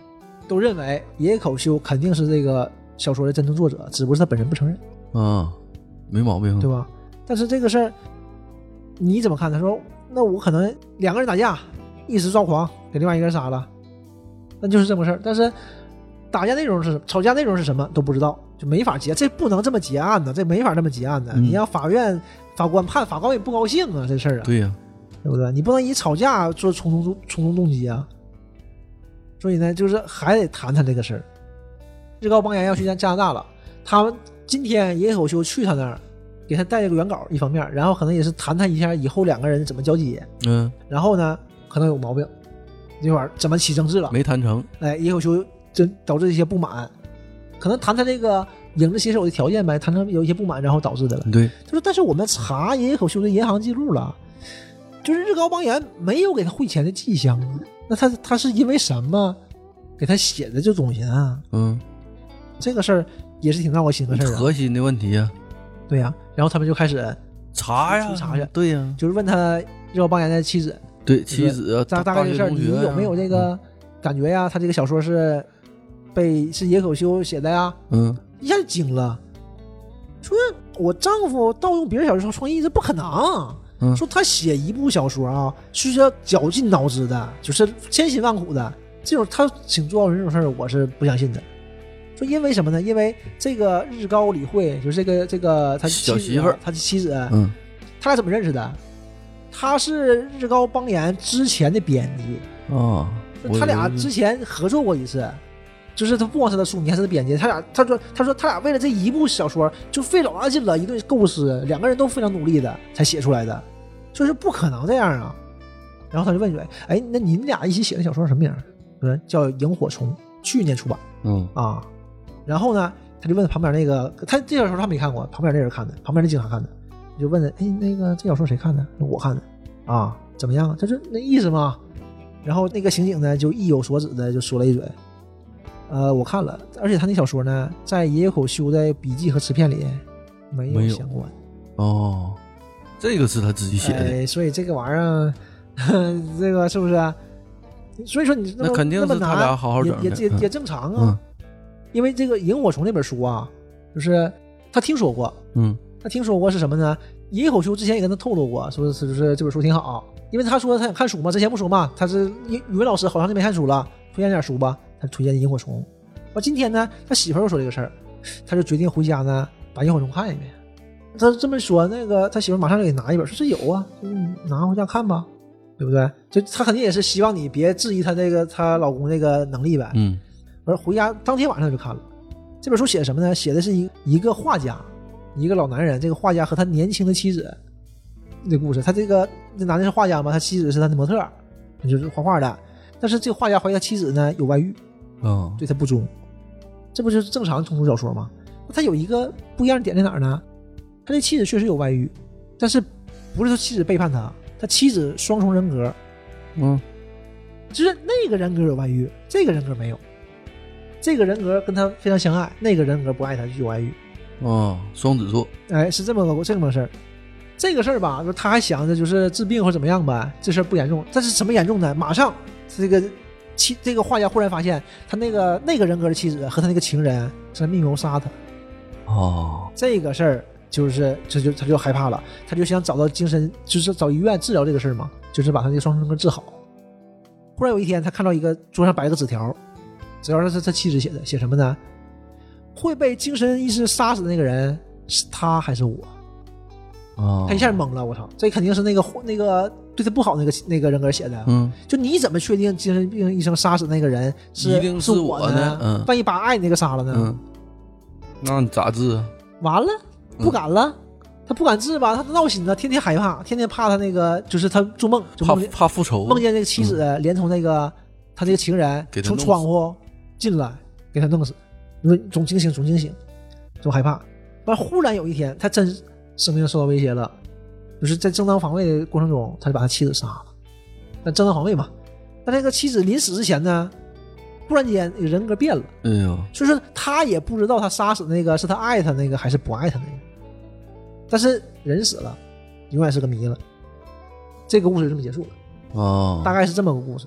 都认为野口修肯定是这个小说的真正作者，只不过是他本人不承认，啊，没毛病，对吧？但是这个事儿你怎么看？他说：“那我可能两个人打架，一时抓狂，给另外一个人杀了，那就是这么个事儿。但是打架内容是什么，吵架内容是什么都不知道，就没法结，这不能这么结案呢，这没法这么结案的。嗯你让法院法官判，法官也不高兴啊，这事儿啊，对呀、对不对？你不能以吵架做冲动冲动动机啊。所以呢，就是还得谈谈这个事儿。日高邦彦要去加加拿大了，他们今天野口修去他那儿，给他带了个原稿，一方面，然后可能也是谈谈一下以后两个人怎么交接，嗯，然后呢，可能有毛病，这会儿怎么起争执了？没谈成，哎，野口修真导致一些不满，可能谈他这个影子写手的条件呗，谈成有一些不满，然后导致的了。对，他说：“但是我们查野口修的银行记录了，就是日高邦彦没有给他汇钱的迹象啊。那他他是因为什么给他写的这东西啊？嗯，这个事儿也是挺闹心的事儿啊。核心的问题呀、对呀、然后他们就开始查呀，查去对呀、就是问他日高邦彦的妻子，对，妻子啊，大大概这事儿，你有没有这个感觉呀？他这个小说是被是野口修写的呀？嗯？一下就惊了，说我丈夫盗用别人小说创意，这不可能。嗯说他写一部小说啊，是要绞尽脑汁的，就是千辛万苦的。这种他请做人这种事儿，我是不相信的。说因为什么呢？因为这个日高理惠，就是这个这个他小媳妇儿他的妻子，嗯他俩怎么认识的？他是日高邦彦之前的编辑，啊，我他俩之前合作过一次，就是他不光是他书迷，还是他编辑。他俩他说他说他俩为了这一部小说就费老大劲了，一顿构思，两个人都非常努力的才写出来的，就是不可能这样啊。然后他就问一句：“哎，那你们俩一起写的小说什么名儿？”说叫《萤火虫》，去年出版嗯啊。然后呢，他就问旁边那个，他这小说他没看过，旁边那人看的，旁边那警察看的，就问他：“哎，那个这小说谁看的？我看的啊，怎么样？他说那意思吗？”然后那个刑警呢，就意有所指的就说了一嘴：“呃，我看了，而且他那小说呢，在野口修的笔记和词片里没有相关。哦，这个是他自己写的，哎，所以这个玩意儿，这个是不是？所以说你那么肯定是他俩好好整也也也也正常啊。因为这个《萤火虫》这本书啊，就是他听说过，嗯他听说过是什么呢？野口修之前也跟他透露过，说是就是这本书挺好，因为他说他想看书嘛，之前不说嘛，他是语语文老师，好长时间没看书了，推荐点书吧，他推荐《萤火虫》。我今天呢，他媳妇又说这个事儿，他就决定回家呢把《萤火虫》看一遍。他这么说，那个他媳妇马上就给拿一本，说这有啊，就拿回家看吧，对不对？就他肯定也是希望你别质疑他这个她老公这个能力呗。嗯而回家当天晚上就看了这本书，写什么呢？写的是一一个画家，一个老男人，这个画家和他年轻的妻子的故事。他这个那男的是画家嘛，他妻子是他的模特，就是画画的。但是这个画家怀疑他妻子呢有外遇，啊对他不忠，这不就是正常通俗小说吗？他有一个不一样的点在哪儿呢？他这妻子确实有外遇，但是不是他妻子背叛他，他妻子双重人格，嗯就是那个人格有外遇，这个人格没有。这个人格跟他非常相爱，那个人格不爱他就有外遇。哦，双子座，哎，是这么个这么个事儿。这个事儿吧，就他还想着就是治病或者怎么样吧，这事儿不严重。但是什么严重呢？马上这个妻这个画家忽然发现，他那个那个人格的妻子和他那个情人是在密谋杀他。哦，这个事儿就是这就他就害怕了，他就想找到精神，就是找医院治疗这个事儿嘛，就是把他那个双重人格治好。忽然有一天，他看到一个桌上摆了个纸条，纸条上是他妻子写的，写什么呢？会被精神医师杀死的那个人是他还是我？啊，他一下懵了，我操，这肯定是那个那个对他不好那个那个人格写的。嗯。就你怎么确定精神病医生杀死那个人是一定是是我我呢？嗯。万一把爱你那个杀了呢？嗯，那你咋治啊？完了，嗯。不敢了，他不敢治吧？他闹心呢，天天害怕，天天怕他那个，就是他做梦就怕怕复仇，梦见那个妻子连同那个他这个情人从窗户进来，给他弄死。总惊醒，总惊醒，总害怕。完，忽然有一天，他真生命受到威胁了，就是在正当防卫的过程中，他就把他妻子杀了。那正当防卫嘛，但那个妻子临死之前呢，突然间人格变了。哎呦，所以说他也不知道他杀死那个是他爱他那个还是不爱他那个，但是人死了，永远是个谜了。这个故事就这么结束了，啊，大概是这么个故事。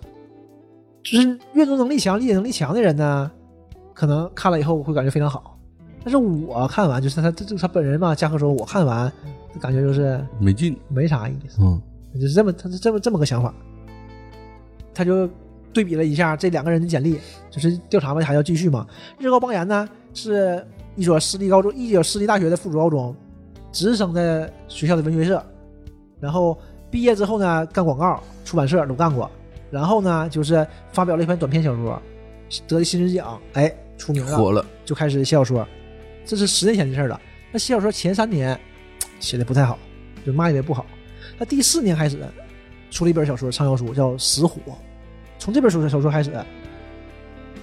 就是阅读能力强、理解能力强的人呢，可能看了以后会感觉非常好。但是我看完，就是他他这他本人嘛，嘉禾说，我看完感觉就是没劲，没啥意思，嗯。就是这么他是这么这么个想法。他就对比了一下这两个人的简历，就是调查嘛，还要继续嘛。日高邦彦呢是一所私立高中，一所私立大学的附属高中，直升的学校的文学社，然后毕业之后呢干广告、出版社都干过，然后呢就是发表了一篇短篇小说，得了新人奖，哎，出名了，火了，就开始写小说，这是十年前的事儿了。那写小说前三年写的不太好，就卖的也不好。他第四年开始出了一本小说畅销书，叫《死火》，从这本书小说开始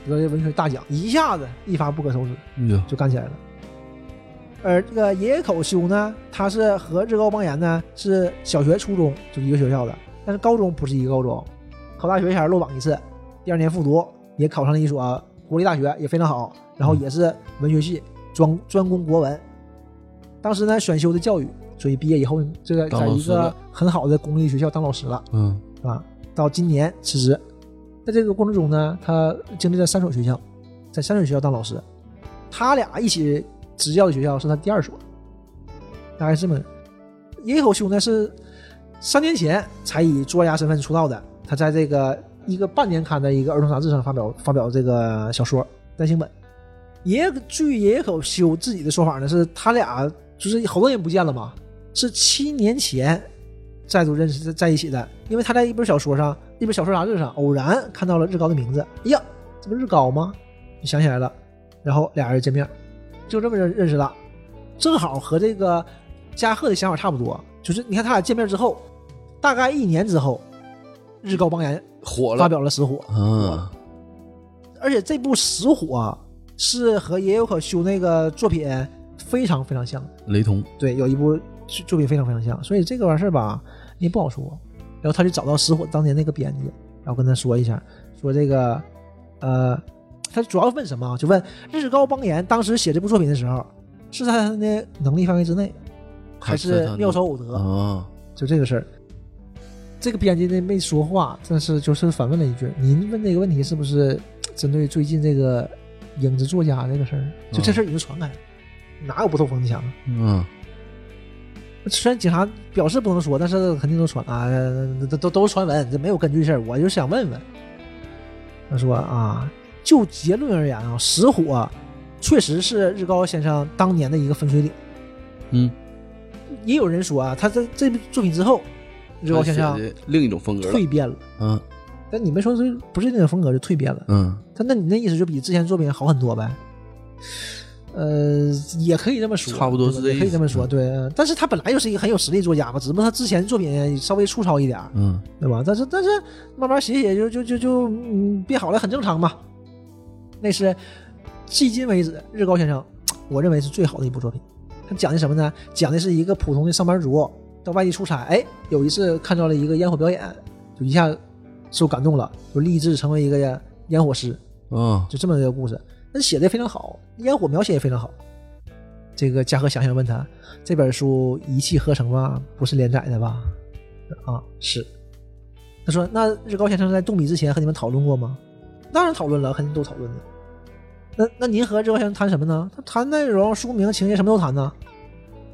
得了文学大奖，一下子一发不可收拾，就干起来了。而这个野野口修呢，他是和日高邦彦呢是小学、初中就一个学校的，但是高中不是一个高中，考大学前落榜一次，第二年复读也考上了一所国立大学，也非常好，然后也是文学系专专攻国文。当时呢选修的教育，所以毕业以后这个在一个很好的公立学校当老师了。嗯啊，到今年辞职。在这个过程中呢，他经历了三所学校，在三所学校当老师，他俩一起执教的学校是他第二所，大概是这么。野口修呢是三年前才以作家身份出道的，他在这个一个半年刊的一个儿童杂志上发表发表这个小说单行本。野据野口修自己的说法呢，是他俩就是好多年不见了嘛，是七年前再度认识在在一起的，因为他在一本小说上，一本小说杂志上偶然看到了日高的名字，哎呀，这不日高吗？就想起来了，然后俩人见面，就这么认认识了，正好和这个加贺的想法差不多，就是你看他俩见面之后，大概一年之后，日高邦彦发火了，表了《死火》，嗯。而且这部《死火》是和野有可修那个作品非常非常像。雷同，对，有一部作作品非常非常像，所以这个完事儿吧，你也不好说。然后他就找到失火当年那个编辑，然后跟他说一下，说这个，呃，他主要问什么啊？就问日高邦彦当时写这部作品的时候，是在他的能力范围之内，还是妙手偶得？啊，就这个事儿。这个编辑呢没说话，但是就是反问了一句：“您问这个问题是不是针对最近这个影子作家这个事儿？就这事儿已经传开了，哪有不透风的墙啊？嗯虽然警察表示不能说，但是肯定都传啊，都都都是传闻，这没有根据的事儿。我就想问问，他说啊，就结论而言啊，石火确实是日高先生当年的一个分水岭。嗯，也有人说啊，他在这部作品之后，日高先生另一种风格了，蜕变了。嗯但你们说是不是那种风格就蜕变了？嗯他那你那意思就比之前作品好很多呗？呃，也可以这么说，差不多是对可以这么说，对。嗯但是他本来就是一个很有实力作家嘛，只不过他之前作品稍微粗糙一点儿，嗯对吧？但是但是慢慢写写就就就就嗯变好了，很正常嘛。那是迄今为止日高先生，我认为是最好的一部作品。他讲的什么呢？讲的是一个普通的上班族到外地出差，哎，有一次看到了一个烟火表演，就一下受感动了，就立志成为一个烟火师，嗯，就这么一个故事。那写的非常好，烟火描写也非常好。这个嘉禾想想问他，这本书一气呵成吧？不是连载的吧？啊，是。他说：“那日高先生在动笔之前和你们讨论过吗？”当然讨论了，肯定都讨论了。那那您和日高先生谈什么呢？他谈内容、书名、情节什么都谈呢。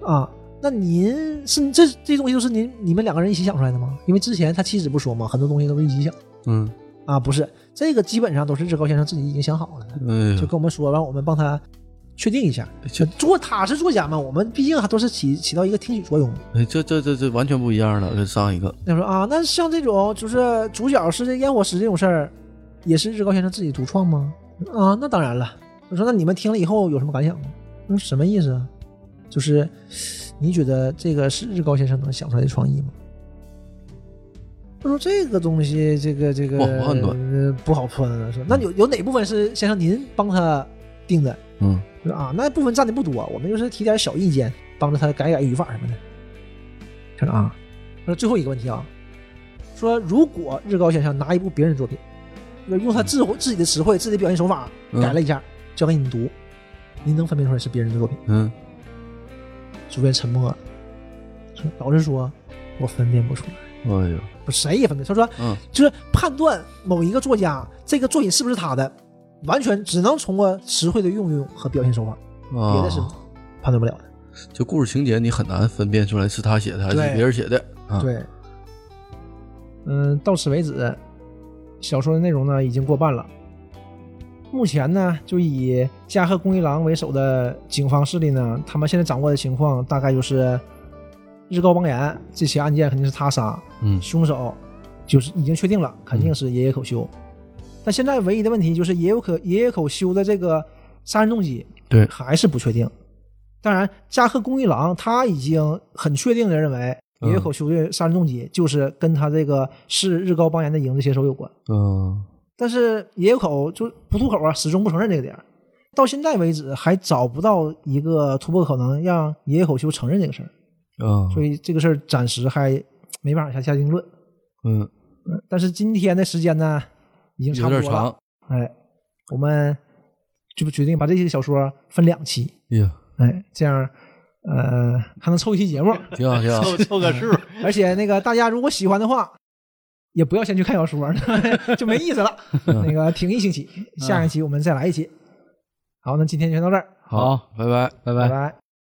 啊，那您是这这东西都是您你们两个人一起想出来的吗？因为之前他妻子不说嘛，很多东西都是一起想嗯，啊，不是这个基本上都是日高先生自己已经想好了的。哎，就跟我们说，让我们帮他确定一下。就做他是作家嘛，我们毕竟还都是起起到一个听取作用。哎这这这这完全不一样了，跟上一个，他说啊，那像这种就是主角是这烟火师这种事儿，也是日高先生自己独创吗？啊，那当然了。我说那你们听了以后有什么感想吗？我说什么意思啊？就是你觉得这个是日高先生能想出来的创意吗？他说这个东西，这个这个不好判断呃不好判断。说那有有哪部分是先生您帮他定的？嗯说啊，那部分占的不多，我们就是提点小意见，帮着他改改语法什么的。他说啊，说最后一个问题啊，说如果日高先生拿一部别人的作品，用他智慧、自己的词汇、自己的表现手法嗯改了一下，交给你们读，您能分辨出来是别人的作品？嗯，主编沉默了，说老实说，我分辨不出来。哎呦，不谁也分辨。他说，嗯就是判断某一个作家这个作品是不是他的，完全只能通过词汇的运用和表现手法，啊，别的是判断不了的。就故事情节你很难分辨出来是他写的还是别人写的啊，，对，嗯，到此为止，小说的内容呢已经过半了。目前呢，就以加贺恭一郎为首的警方势力呢，他们现在掌握的情况大概就是日高邦彦这起案件肯定是他杀，嗯凶手就是已经确定了，肯定是爷爷口修。但现在唯一的问题就是野有可爷爷口修的这个杀人动机对还是不确定。当然，加贺恭一郎他已经很确定的认为爷爷口修的杀人动机就是跟他这个是日高邦彦的影子写手有关。嗯但是爷爷口就不吐口啊，始终不承认这个点。到现在为止还找不到一个突破口能让爷爷口修承认这个事儿，啊所以这个事儿暂时还没办法下下定论。嗯，嗯但是今天的时间呢，已经差有点不多了。长哎，我们就决定把这些小说分两期，呀，哎，这样呃还能凑一期节目。挺好挺好。凑凑个数。而且那个大家如果喜欢的话，也不要先去看小说，就没意思了。那个停一星期，下一期我们再来一期。好，那今天就到这儿，好，拜拜。拜拜。拜拜。